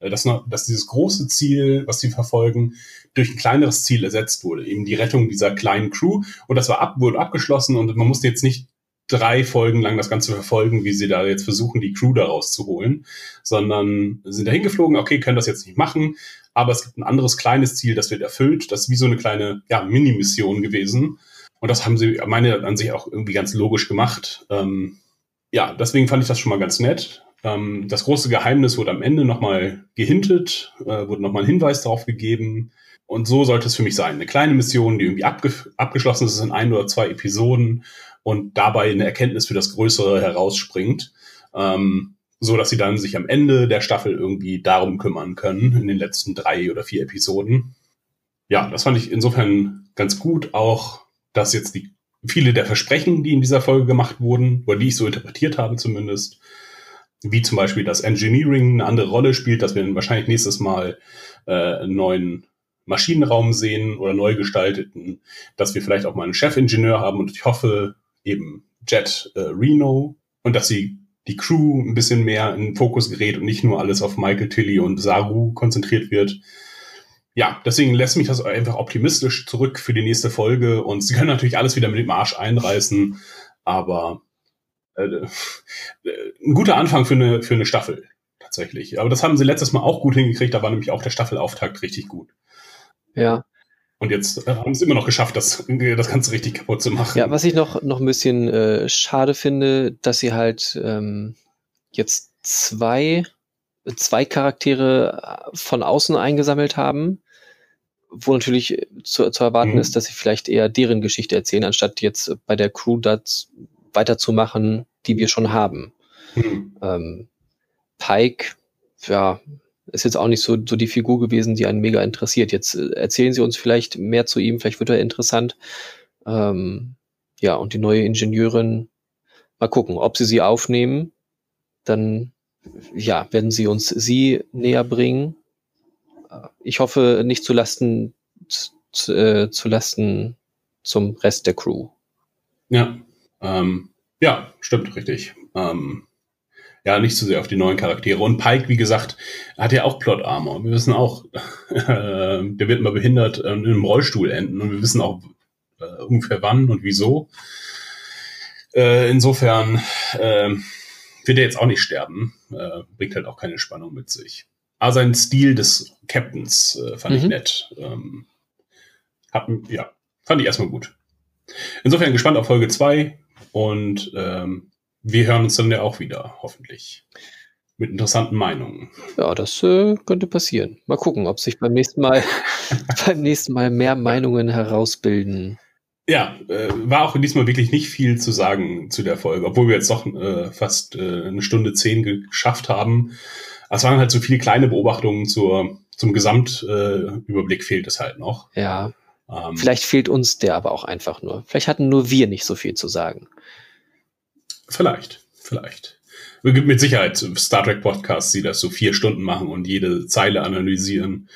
dass, dass dieses große Ziel, was sie verfolgen, durch ein kleineres Ziel ersetzt wurde. Eben die Rettung dieser kleinen Crew. Und das war ab, wurde abgeschlossen und man musste jetzt nicht drei Folgen lang das Ganze verfolgen, wie sie da jetzt versuchen, die Crew da rauszuholen, sondern sind da hingeflogen, okay, können das jetzt nicht machen, aber es gibt ein anderes kleines Ziel, das wird erfüllt. Das ist wie so eine kleine ja, Mini-Mission gewesen. Und das haben sie, meine an sich auch irgendwie ganz logisch gemacht. Ähm, ja, deswegen fand ich das schon mal ganz nett. Ähm, das große Geheimnis wurde am Ende nochmal gehintet, äh, wurde nochmal ein Hinweis darauf gegeben. Und so sollte es für mich sein. Eine kleine Mission, die irgendwie abge abgeschlossen ist in ein oder zwei Episoden und dabei eine Erkenntnis für das Größere herausspringt. Ähm, so dass sie dann sich am Ende der Staffel irgendwie darum kümmern können, in den letzten drei oder vier Episoden. Ja, das fand ich insofern ganz gut, auch dass jetzt die viele der Versprechen, die in dieser Folge gemacht wurden, oder die ich so interpretiert habe zumindest, wie zum Beispiel, dass Engineering eine andere Rolle spielt, dass wir wahrscheinlich nächstes Mal äh, einen neuen Maschinenraum sehen oder neu gestalteten, dass wir vielleicht auch mal einen Chefingenieur haben und ich hoffe eben Jet äh, Reno und dass sie die Crew ein bisschen mehr in den Fokus gerät und nicht nur alles auf Michael Tilly und Saru konzentriert wird, ja, deswegen lässt mich das einfach optimistisch zurück für die nächste Folge. Und sie können natürlich alles wieder mit dem Arsch einreißen, aber ein guter Anfang für eine, für eine Staffel, tatsächlich. Aber das haben sie letztes Mal auch gut hingekriegt, da war nämlich auch der Staffelauftakt richtig gut. Ja. Und jetzt äh, haben sie immer noch geschafft, das, das Ganze richtig kaputt zu machen. Ja, was ich noch, noch ein bisschen äh, schade finde, dass sie halt ähm, jetzt zwei, zwei Charaktere äh, von außen eingesammelt haben wo natürlich zu, zu erwarten mhm. ist, dass sie vielleicht eher deren Geschichte erzählen, anstatt jetzt bei der Crew das weiterzumachen, die wir schon haben. Mhm. Ähm, Pike, ja, ist jetzt auch nicht so, so die Figur gewesen, die einen mega interessiert. Jetzt äh, erzählen sie uns vielleicht mehr zu ihm, vielleicht wird er interessant. Ähm, ja, und die neue Ingenieurin, mal gucken, ob sie sie aufnehmen, dann ja, werden sie uns sie näher bringen ich hoffe nicht zu Lasten, zu, äh, zu Lasten zum Rest der Crew. Ja, ähm, ja, stimmt, richtig. Ähm, ja, nicht zu sehr auf die neuen Charaktere. Und Pike, wie gesagt, hat ja auch Plot Armor. Wir wissen auch, äh, der wird mal behindert äh, in einem Rollstuhl enden und wir wissen auch äh, ungefähr wann und wieso. Äh, insofern äh, wird er jetzt auch nicht sterben. Äh, bringt halt auch keine Spannung mit sich. Aber sein Stil des Captains äh, fand mhm. ich nett. Ähm, hab, ja, fand ich erstmal gut. Insofern gespannt auf Folge 2 und ähm, wir hören uns dann ja auch wieder, hoffentlich. Mit interessanten Meinungen. Ja, das äh, könnte passieren. Mal gucken, ob sich beim nächsten Mal beim nächsten Mal mehr Meinungen herausbilden. Ja, äh, war auch diesmal wirklich nicht viel zu sagen zu der Folge, obwohl wir jetzt doch äh, fast äh, eine Stunde zehn geschafft haben. Es waren halt so viele kleine Beobachtungen zur, zum Gesamtüberblick äh, fehlt es halt noch. Ja. Ähm, Vielleicht fehlt uns der aber auch einfach nur. Vielleicht hatten nur wir nicht so viel zu sagen. Vielleicht, vielleicht. Gibt mit Sicherheit Star Trek Podcasts, die das so vier Stunden machen und jede Zeile analysieren,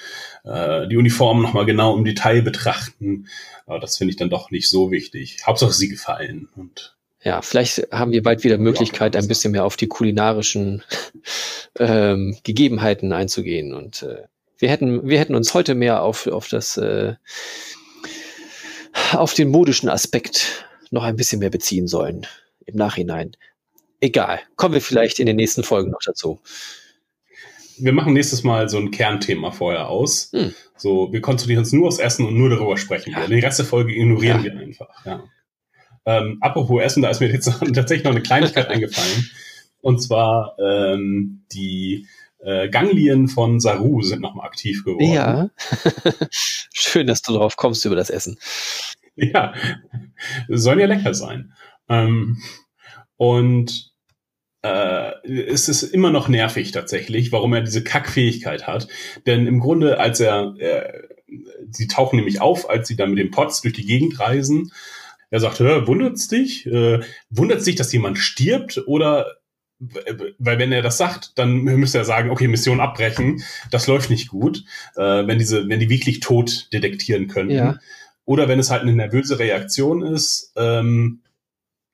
äh, die Uniformen nochmal genau im Detail betrachten. Aber das finde ich dann doch nicht so wichtig. Hauptsache sie gefallen und ja, vielleicht haben wir bald wieder Möglichkeit, ein bisschen mehr auf die kulinarischen ähm, Gegebenheiten einzugehen. Und äh, wir hätten, wir hätten uns heute mehr auf, auf das, äh, auf den modischen Aspekt noch ein bisschen mehr beziehen sollen im Nachhinein. egal. Kommen wir vielleicht in den nächsten Folgen noch dazu. Wir machen nächstes Mal so ein Kernthema vorher aus. Hm. So, wir konzentrieren uns nur aufs Essen und nur darüber sprechen. Ja. Den Rest der Folge ignorieren Ja. wir einfach. Ja. Ähm, apropos Essen, da ist mir jetzt tatsächlich noch eine Kleinigkeit eingefallen. Und zwar ähm, die äh, Ganglien von Saru sind nochmal aktiv geworden. Ja. Schön, dass du drauf kommst über das Essen. Ja, sollen ja lecker sein. Ähm, und äh, es ist immer noch nervig tatsächlich, warum er diese Kackfähigkeit hat. Denn im Grunde, als er, äh, sie tauchen nämlich auf, als sie dann mit dem Pots durch die Gegend reisen. Er sagt, wundert's dich? Äh, wundert's dich, dass jemand stirbt? Oder weil wenn er das sagt, dann müsste er sagen, okay, Mission abbrechen, das läuft nicht gut, äh, wenn diese, wenn die wirklich tot detektieren können. Ja. Oder wenn es halt eine nervöse Reaktion ist, ähm,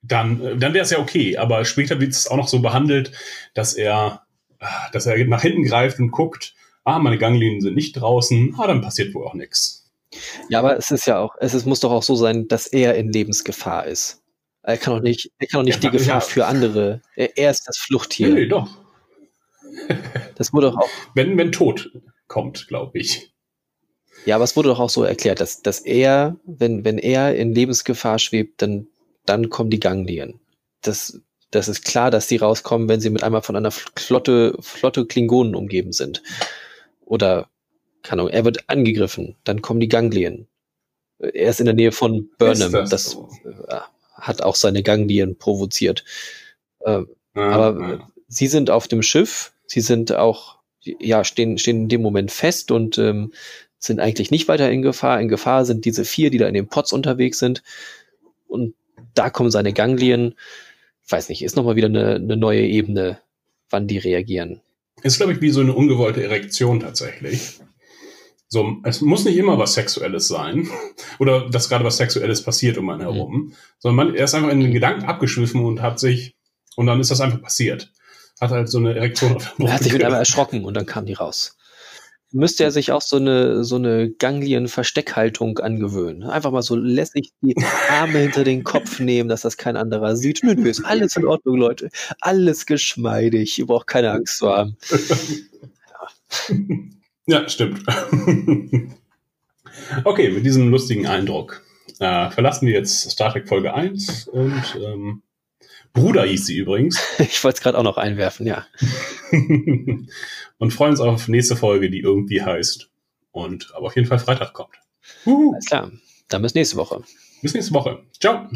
dann, äh, dann wäre es ja okay. Aber später wird es auch noch so behandelt, dass er, ah, dass er nach hinten greift und guckt, ah, meine Ganglinien sind nicht draußen, ah, dann passiert wohl auch nichts. Ja, aber es ist ja auch, es ist, muss doch auch so sein, dass er in Lebensgefahr ist. Er kann doch nicht, er kann doch nicht Ja, die Gefahr ja. für andere. Er, er ist das Fluchttier. Nee, doch. Das wurde doch auch, Wenn, wenn Tod kommt, glaube ich. Ja, aber es wurde doch auch so erklärt, dass, dass er, wenn, wenn er in Lebensgefahr schwebt, dann, dann kommen die Ganglien. Das, das ist klar, dass die rauskommen, wenn sie mit einmal von einer Flotte, Flotte Klingonen umgeben sind. Oder, keine Ahnung, er wird angegriffen, dann kommen die Ganglien. Er ist in der Nähe von Burnham. Das Das, so? äh, hat auch seine Ganglien provoziert. Ähm, Ja, Aber ja. sie sind auf dem Schiff, sie sind auch, ja, stehen, stehen in dem Moment fest und ähm, sind eigentlich nicht weiter in Gefahr. In Gefahr sind diese vier, die da in den Pots unterwegs sind. Und da kommen seine Ganglien. Ich weiß nicht, ist nochmal wieder eine, eine neue Ebene, wann die reagieren. Ist, glaube ich, wie so eine ungewollte Erektion tatsächlich. So, es muss nicht immer was Sexuelles sein. Oder dass gerade was Sexuelles passiert um einen herum. Sondern man, er ist einfach in den Gedanken abgeschwiffen und hat sich, und dann ist das einfach passiert. Hat halt so eine Erektion auf der Er hat sich mit Brust. einmal erschrocken und dann kam die raus. Müsste er sich auch so eine, so eine Ganglien-Versteckhaltung angewöhnen. Einfach mal so lässig die Arme hinter den Kopf nehmen, dass das kein anderer sieht. Nö, nö, ist alles in Ordnung, Leute. Alles geschmeidig. Ihr braucht keine Angst zu haben. Ja, stimmt. okay, mit diesem lustigen Eindruck äh, verlassen wir jetzt Star Trek Folge 1 und ähm, Bruder hieß sie übrigens. Ich wollte es gerade auch noch einwerfen, ja. und freuen uns auf nächste Folge, die irgendwie heißt. Und aber auf jeden Fall Freitag kommt. Huhu. Alles klar. Dann bis nächste Woche. Bis nächste Woche. Ciao.